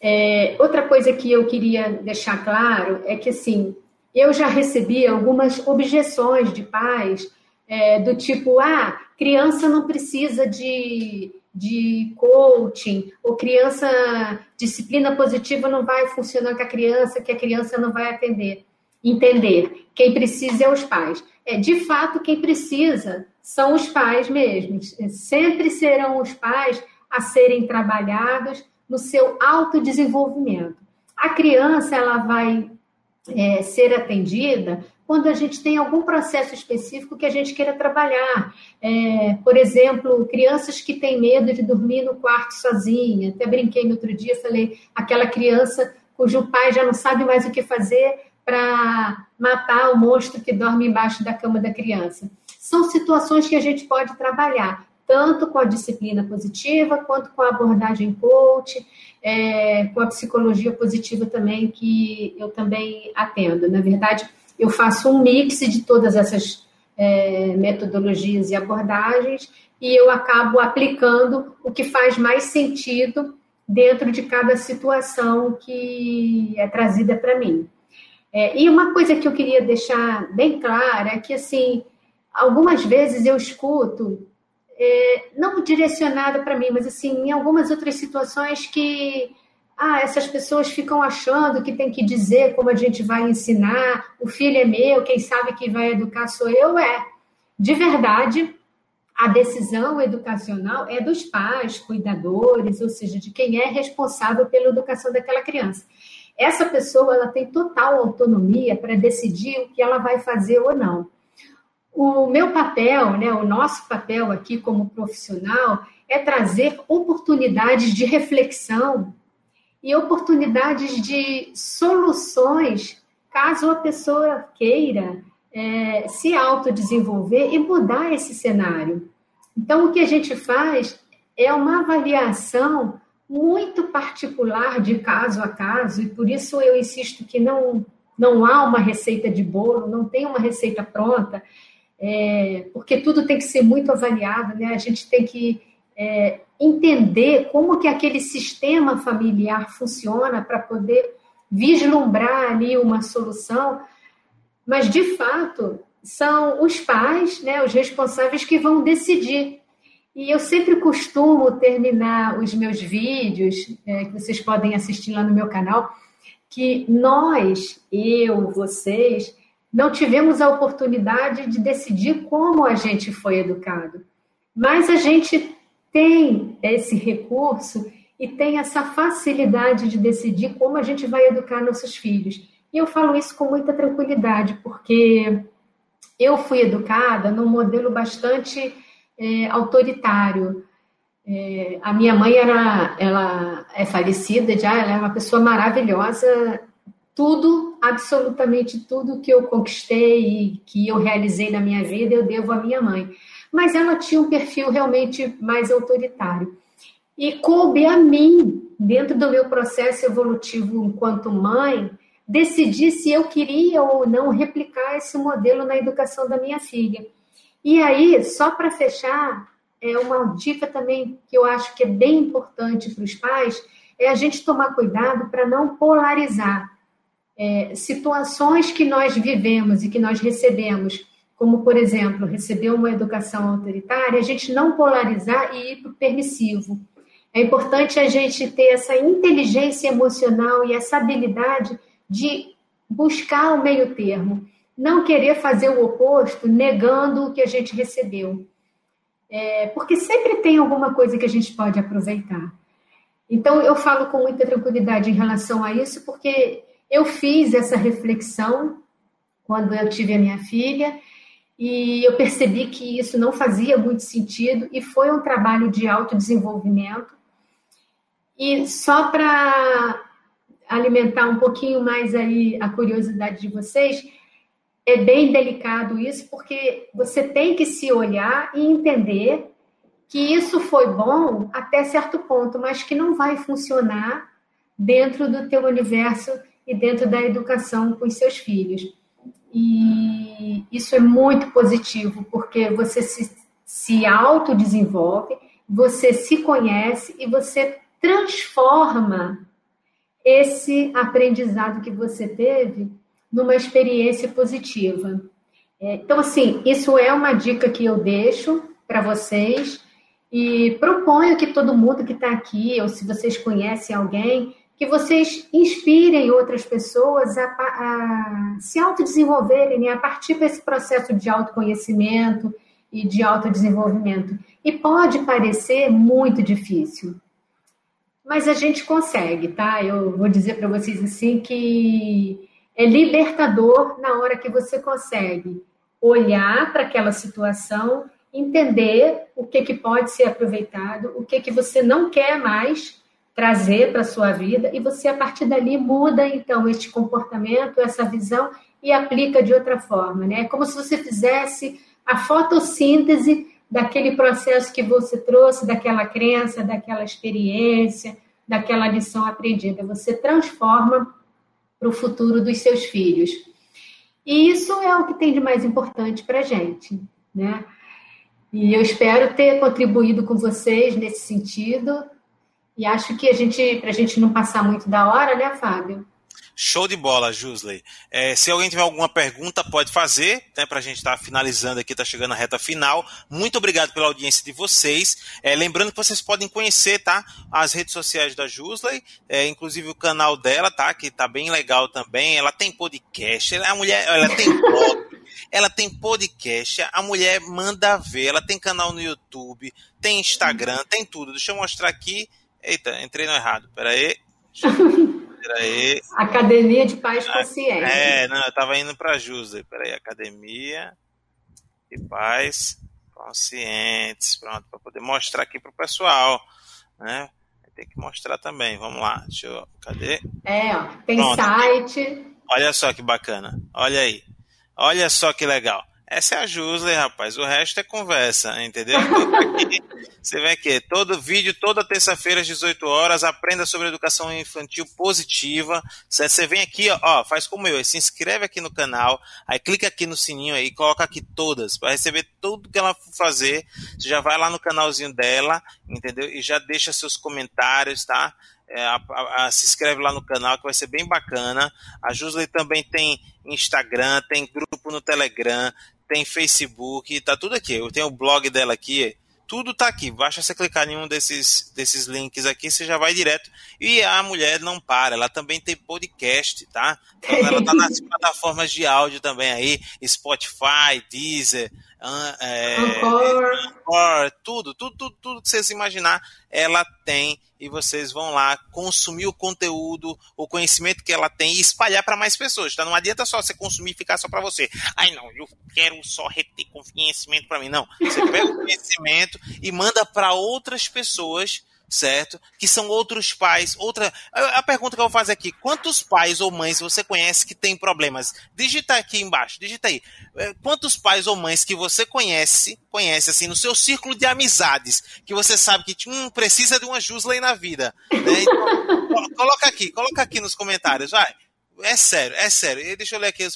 É, outra coisa que eu queria deixar claro é que, assim, eu já recebi algumas objeções de pais é, do tipo, ah, criança não precisa de, de coaching, ou criança, disciplina positiva não vai funcionar com a criança, que a criança não vai atender. Entender, quem precisa é os pais. É, de fato, quem precisa são os pais mesmos. Sempre serão os pais a serem trabalhados no seu autodesenvolvimento. A criança, ela vai é, ser atendida quando a gente tem algum processo específico que a gente queira trabalhar. É, por exemplo, crianças que têm medo de dormir no quarto sozinha. Até brinquei no outro dia, falei, aquela criança cujo pai já não sabe mais o que fazer para matar o monstro que dorme embaixo da cama da criança. São situações que a gente pode trabalhar tanto com a disciplina positiva, quanto com a abordagem coach, é, com a psicologia positiva também, que eu também atendo. Na verdade, eu faço um mix de todas essas é, metodologias e abordagens e eu acabo aplicando o que faz mais sentido dentro de cada situação que é trazida para mim. É, e uma coisa que eu queria deixar bem clara é que, assim, algumas vezes eu escuto é, não direcionada para mim, mas assim, em algumas outras situações que ah, essas pessoas ficam achando que tem que dizer como a gente vai ensinar, o filho é meu, quem sabe que vai educar sou eu, é. De verdade, a decisão educacional é dos pais, cuidadores, ou seja, de quem é responsável pela educação daquela criança. Essa pessoa ela tem total autonomia para decidir o que ela vai fazer ou não. O meu papel, né, o nosso papel aqui como profissional, é trazer oportunidades de reflexão e oportunidades de soluções caso a pessoa queira é, se autodesenvolver e mudar esse cenário. Então, o que a gente faz é uma avaliação muito particular de caso a caso, e por isso eu insisto que não, não há uma receita de bolo, não tem uma receita pronta, é, porque tudo tem que ser muito avaliado, né? A gente tem que é, entender como que aquele sistema familiar funciona para poder vislumbrar ali uma solução, mas de fato são os pais, né, os responsáveis que vão decidir. E eu sempre costumo terminar os meus vídeos, é, que vocês podem assistir lá no meu canal, que nós, eu, vocês, não tivemos a oportunidade de decidir como a gente foi educado. Mas a gente tem esse recurso e tem essa facilidade de decidir como a gente vai educar nossos filhos. E eu falo isso com muita tranquilidade, porque eu fui educada num modelo bastante é, autoritário. É, a minha mãe era, ela é falecida já, ela é uma pessoa maravilhosa. Tudo, absolutamente tudo que eu conquistei e que eu realizei na minha vida, eu devo à minha mãe mas ela tinha um perfil realmente mais autoritário. E coube a mim, dentro do meu processo evolutivo enquanto mãe, decidir se eu queria ou não replicar esse modelo na educação da minha filha. E aí, só para fechar, é uma dica também que eu acho que é bem importante para os pais, é a gente tomar cuidado para não polarizar. É, situações que nós vivemos e que nós recebemos como, por exemplo, receber uma educação autoritária, a gente não polarizar e ir para o permissivo. É importante a gente ter essa inteligência emocional e essa habilidade de buscar o meio termo, não querer fazer o oposto, negando o que a gente recebeu. É, porque sempre tem alguma coisa que a gente pode aproveitar. Então, eu falo com muita tranquilidade em relação a isso, porque eu fiz essa reflexão quando eu tive a minha filha e eu percebi que isso não fazia muito sentido e foi um trabalho de autodesenvolvimento. E só para alimentar um pouquinho mais aí a curiosidade de vocês, é bem delicado isso, porque você tem que se olhar e entender que isso foi bom até certo ponto, mas que não vai funcionar dentro do teu universo e dentro da educação com os seus filhos. E isso é muito positivo, porque você se, se autodesenvolve, você se conhece e você transforma esse aprendizado que você teve numa experiência positiva. É, então, assim, isso é uma dica que eu deixo para vocês e proponho que todo mundo que está aqui, ou se vocês conhecem alguém, que vocês inspirem outras pessoas a, a se autodesenvolverem, né? a partir desse processo de autoconhecimento e de autodesenvolvimento. E pode parecer muito difícil, mas a gente consegue, tá? Eu vou dizer para vocês assim que é libertador na hora que você consegue olhar para aquela situação, entender o que, que pode ser aproveitado, o que, que você não quer mais trazer para a sua vida e você, a partir dali, muda, então, este comportamento, essa visão e aplica de outra forma, né? É como se você fizesse a fotossíntese daquele processo que você trouxe, daquela crença, daquela experiência, daquela lição aprendida. Você transforma para o futuro dos seus filhos. E isso é o que tem de mais importante para a gente, né? E eu espero ter contribuído com vocês nesse sentido. E acho que a gente, para a gente não passar muito da hora, né, Fábio? Show de bola, Jusley. É, se alguém tiver alguma pergunta, pode fazer, né, para a gente estar tá finalizando aqui, está chegando a reta final. Muito obrigado pela audiência de vocês. É, lembrando que vocês podem conhecer tá, as redes sociais da Jusley, é, inclusive o canal dela, tá, que está bem legal também. Ela tem podcast, ela, é a mulher, ela tem ela tem podcast, a mulher manda ver, ela tem canal no YouTube, tem Instagram, tem tudo. Deixa eu mostrar aqui. Eita, entrei no errado. Pera aí. Peraí. Academia de Paz Consciente. É, não, eu tava indo pra Júlia. Peraí, Academia de Paz Conscientes. Pronto, para poder mostrar aqui pro pessoal, né? Tem que mostrar também. Vamos lá. Deixa eu. Cadê? É, ó, tem Pronto. site. Olha só que bacana. Olha aí. Olha só que legal. Essa é a Jusle, rapaz. O resto é conversa, entendeu? Aqui, você vê aqui, todo vídeo, toda terça-feira às 18 horas, aprenda sobre educação infantil positiva. Você vem aqui, ó, faz como eu, se inscreve aqui no canal, aí clica aqui no sininho aí, coloca aqui todas, para receber tudo que ela for fazer. Você já vai lá no canalzinho dela, entendeu? E já deixa seus comentários, tá? É, a, a, a, se inscreve lá no canal que vai ser bem bacana. A Jusley também tem Instagram, tem grupo no Telegram, tem Facebook, tá tudo aqui. Eu tenho o blog dela aqui, tudo tá aqui. Basta você clicar em um desses, desses links aqui, você já vai direto. E a mulher não para, ela também tem podcast, tá? Então ela tá nas plataformas de áudio também aí, Spotify, Deezer, é, tudo, tudo, tudo, tudo que vocês imaginar, ela tem e vocês vão lá consumir o conteúdo, o conhecimento que ela tem e espalhar para mais pessoas. Tá? Não adianta só você consumir e ficar só para você. Ai, não, eu quero só reter conhecimento para mim. Não. Você pega o conhecimento e manda para outras pessoas certo? Que são outros pais. Outra. A pergunta que eu vou fazer aqui: quantos pais ou mães você conhece que têm problemas? Digita aqui embaixo, digita aí. É, quantos pais ou mães que você conhece, conhece assim, no seu círculo de amizades, que você sabe que hum, precisa de uma Jusley na vida? Né? Então, coloca aqui, coloca aqui nos comentários, vai. É sério, é sério. Deixa eu ler aqui as,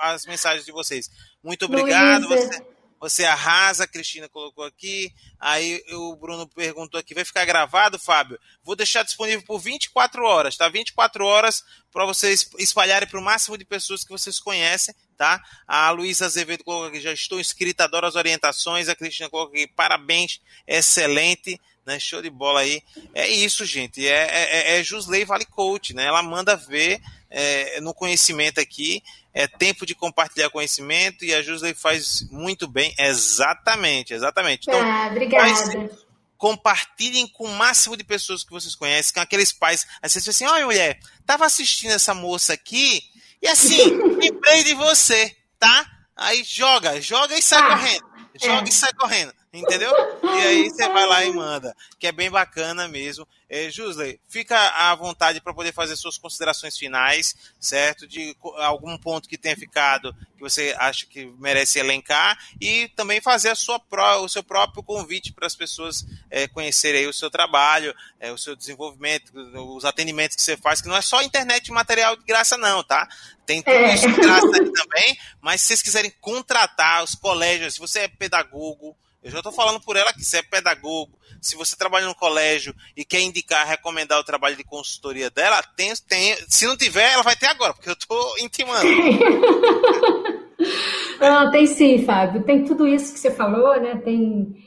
as mensagens de vocês. Muito obrigado. Você, você arrasa, a Cristina colocou aqui. Aí o Bruno perguntou aqui: vai ficar gravado, Fábio? Vou deixar disponível por 24 horas, tá? 24 horas para vocês espalharem para o máximo de pessoas que vocês conhecem, tá? A Luísa Azevedo colocou aqui: já estou inscrita, adoro as orientações. A Cristina colocou aqui: parabéns, excelente. Né, show de bola aí. É isso, gente. É, é, é Jusley Vale Coach, né? Ela manda ver é, no conhecimento aqui é tempo de compartilhar conhecimento e a Jusley faz muito bem. Exatamente, exatamente. Então, ah, obrigada. compartilhem com o máximo de pessoas que vocês conhecem, com aqueles pais. Aí vocês assim, olha mulher, tava assistindo essa moça aqui e assim, lembrei de você, tá? Aí joga, joga e sai ah, correndo. Joga é. e sai correndo. Entendeu? E aí você vai lá e manda, que é bem bacana mesmo. É, Jusley, fica à vontade para poder fazer suas considerações finais, certo? De algum ponto que tenha ficado que você acha que merece elencar e também fazer a sua o seu próprio convite para as pessoas é, conhecerem o seu trabalho, é, o seu desenvolvimento, os atendimentos que você faz, que não é só internet material de graça, não, tá? Tem tudo é. isso de graça aí também, mas se vocês quiserem contratar os colégios, se você é pedagogo, eu já estou falando por ela que você é pedagogo, se você trabalha no colégio e quer indicar, recomendar o trabalho de consultoria dela, tem, tem, se não tiver, ela vai ter agora, porque eu estou intimando. tem sim, Fábio. Tem tudo isso que você falou, né? Tem.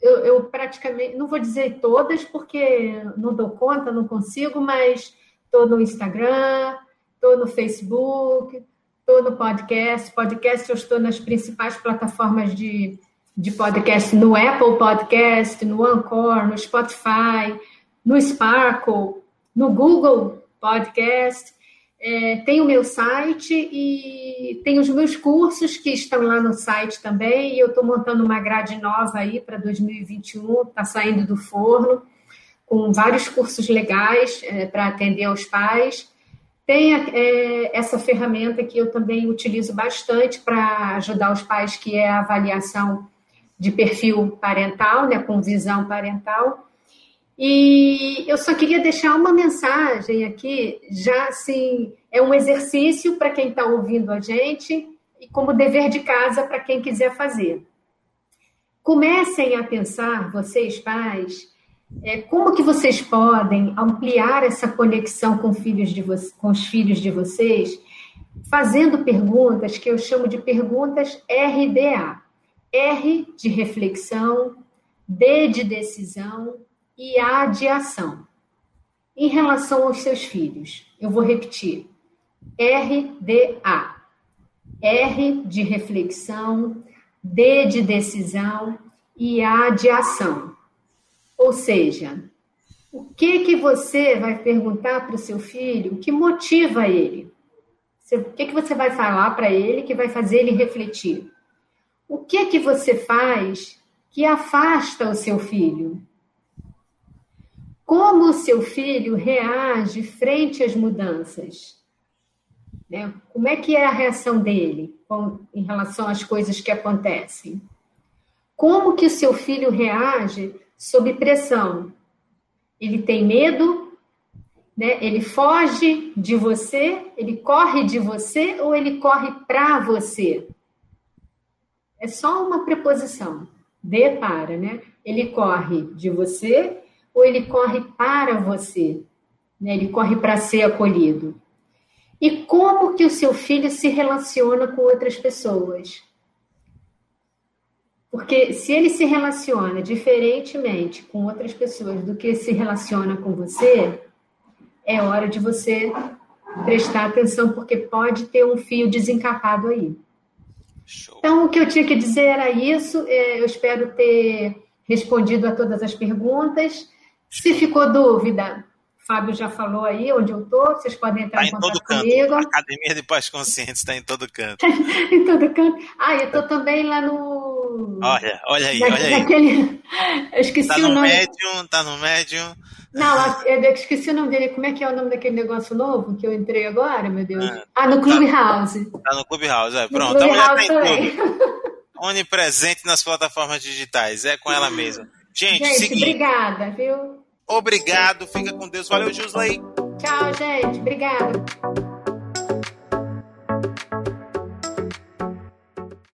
Eu, eu praticamente, não vou dizer todas, porque não dou conta, não consigo, mas estou no Instagram, estou no Facebook, estou no podcast. Podcast eu estou nas principais plataformas de de podcast no Apple Podcast, no Anchor, no Spotify, no Sparkle, no Google Podcast. É, tem o meu site e tem os meus cursos que estão lá no site também. E eu estou montando uma grade nova aí para 2021, está saindo do forno, com vários cursos legais é, para atender aos pais. Tem é, essa ferramenta que eu também utilizo bastante para ajudar os pais, que é a avaliação de perfil parental, né, com visão parental. E eu só queria deixar uma mensagem aqui, já assim, é um exercício para quem está ouvindo a gente e como dever de casa para quem quiser fazer. Comecem a pensar, vocês pais, é, como que vocês podem ampliar essa conexão com, filhos de com os filhos de vocês, fazendo perguntas que eu chamo de perguntas RDA. R de reflexão, D de decisão e A de ação. Em relação aos seus filhos, eu vou repetir. RDA. R de reflexão, D de decisão e A de ação. Ou seja, o que que você vai perguntar para o seu filho que motiva ele? O que que você vai falar para ele que vai fazer ele refletir? O que que você faz que afasta o seu filho? Como o seu filho reage frente às mudanças? Né? Como é que é a reação dele com, em relação às coisas que acontecem? Como que o seu filho reage sob pressão? Ele tem medo? Né? Ele foge de você? Ele corre de você ou ele corre para você? É só uma preposição. De para, né? Ele corre de você ou ele corre para você? Né? Ele corre para ser acolhido. E como que o seu filho se relaciona com outras pessoas? Porque se ele se relaciona diferentemente com outras pessoas do que se relaciona com você, é hora de você prestar atenção, porque pode ter um fio desencapado aí. Show. Então, o que eu tinha que dizer era isso. É, eu espero ter respondido a todas as perguntas. Se ficou dúvida, Fábio já falou aí onde eu estou, vocês podem entrar tá em, em contato canto. comigo. A Academia de Paz Consciente está em todo canto. em todo canto. Ah, eu estou também lá no. Olha, olha aí, olha aí. Naquele... Eu esqueci tá o nome. Médium, tá no médium. Não, eu esqueci o nome dele. Como é que é o nome daquele negócio novo que eu entrei agora, meu Deus? Ah, ah no Clubhouse. Tá, tá no Clubhouse, é. Pronto, a mulher tá em tudo. Onipresente nas plataformas digitais. É com ela mesma. Gente, Gente seguinte. obrigada, viu? Obrigado, fica com Deus. Valeu, Jusley. Tchau, gente. Obrigada.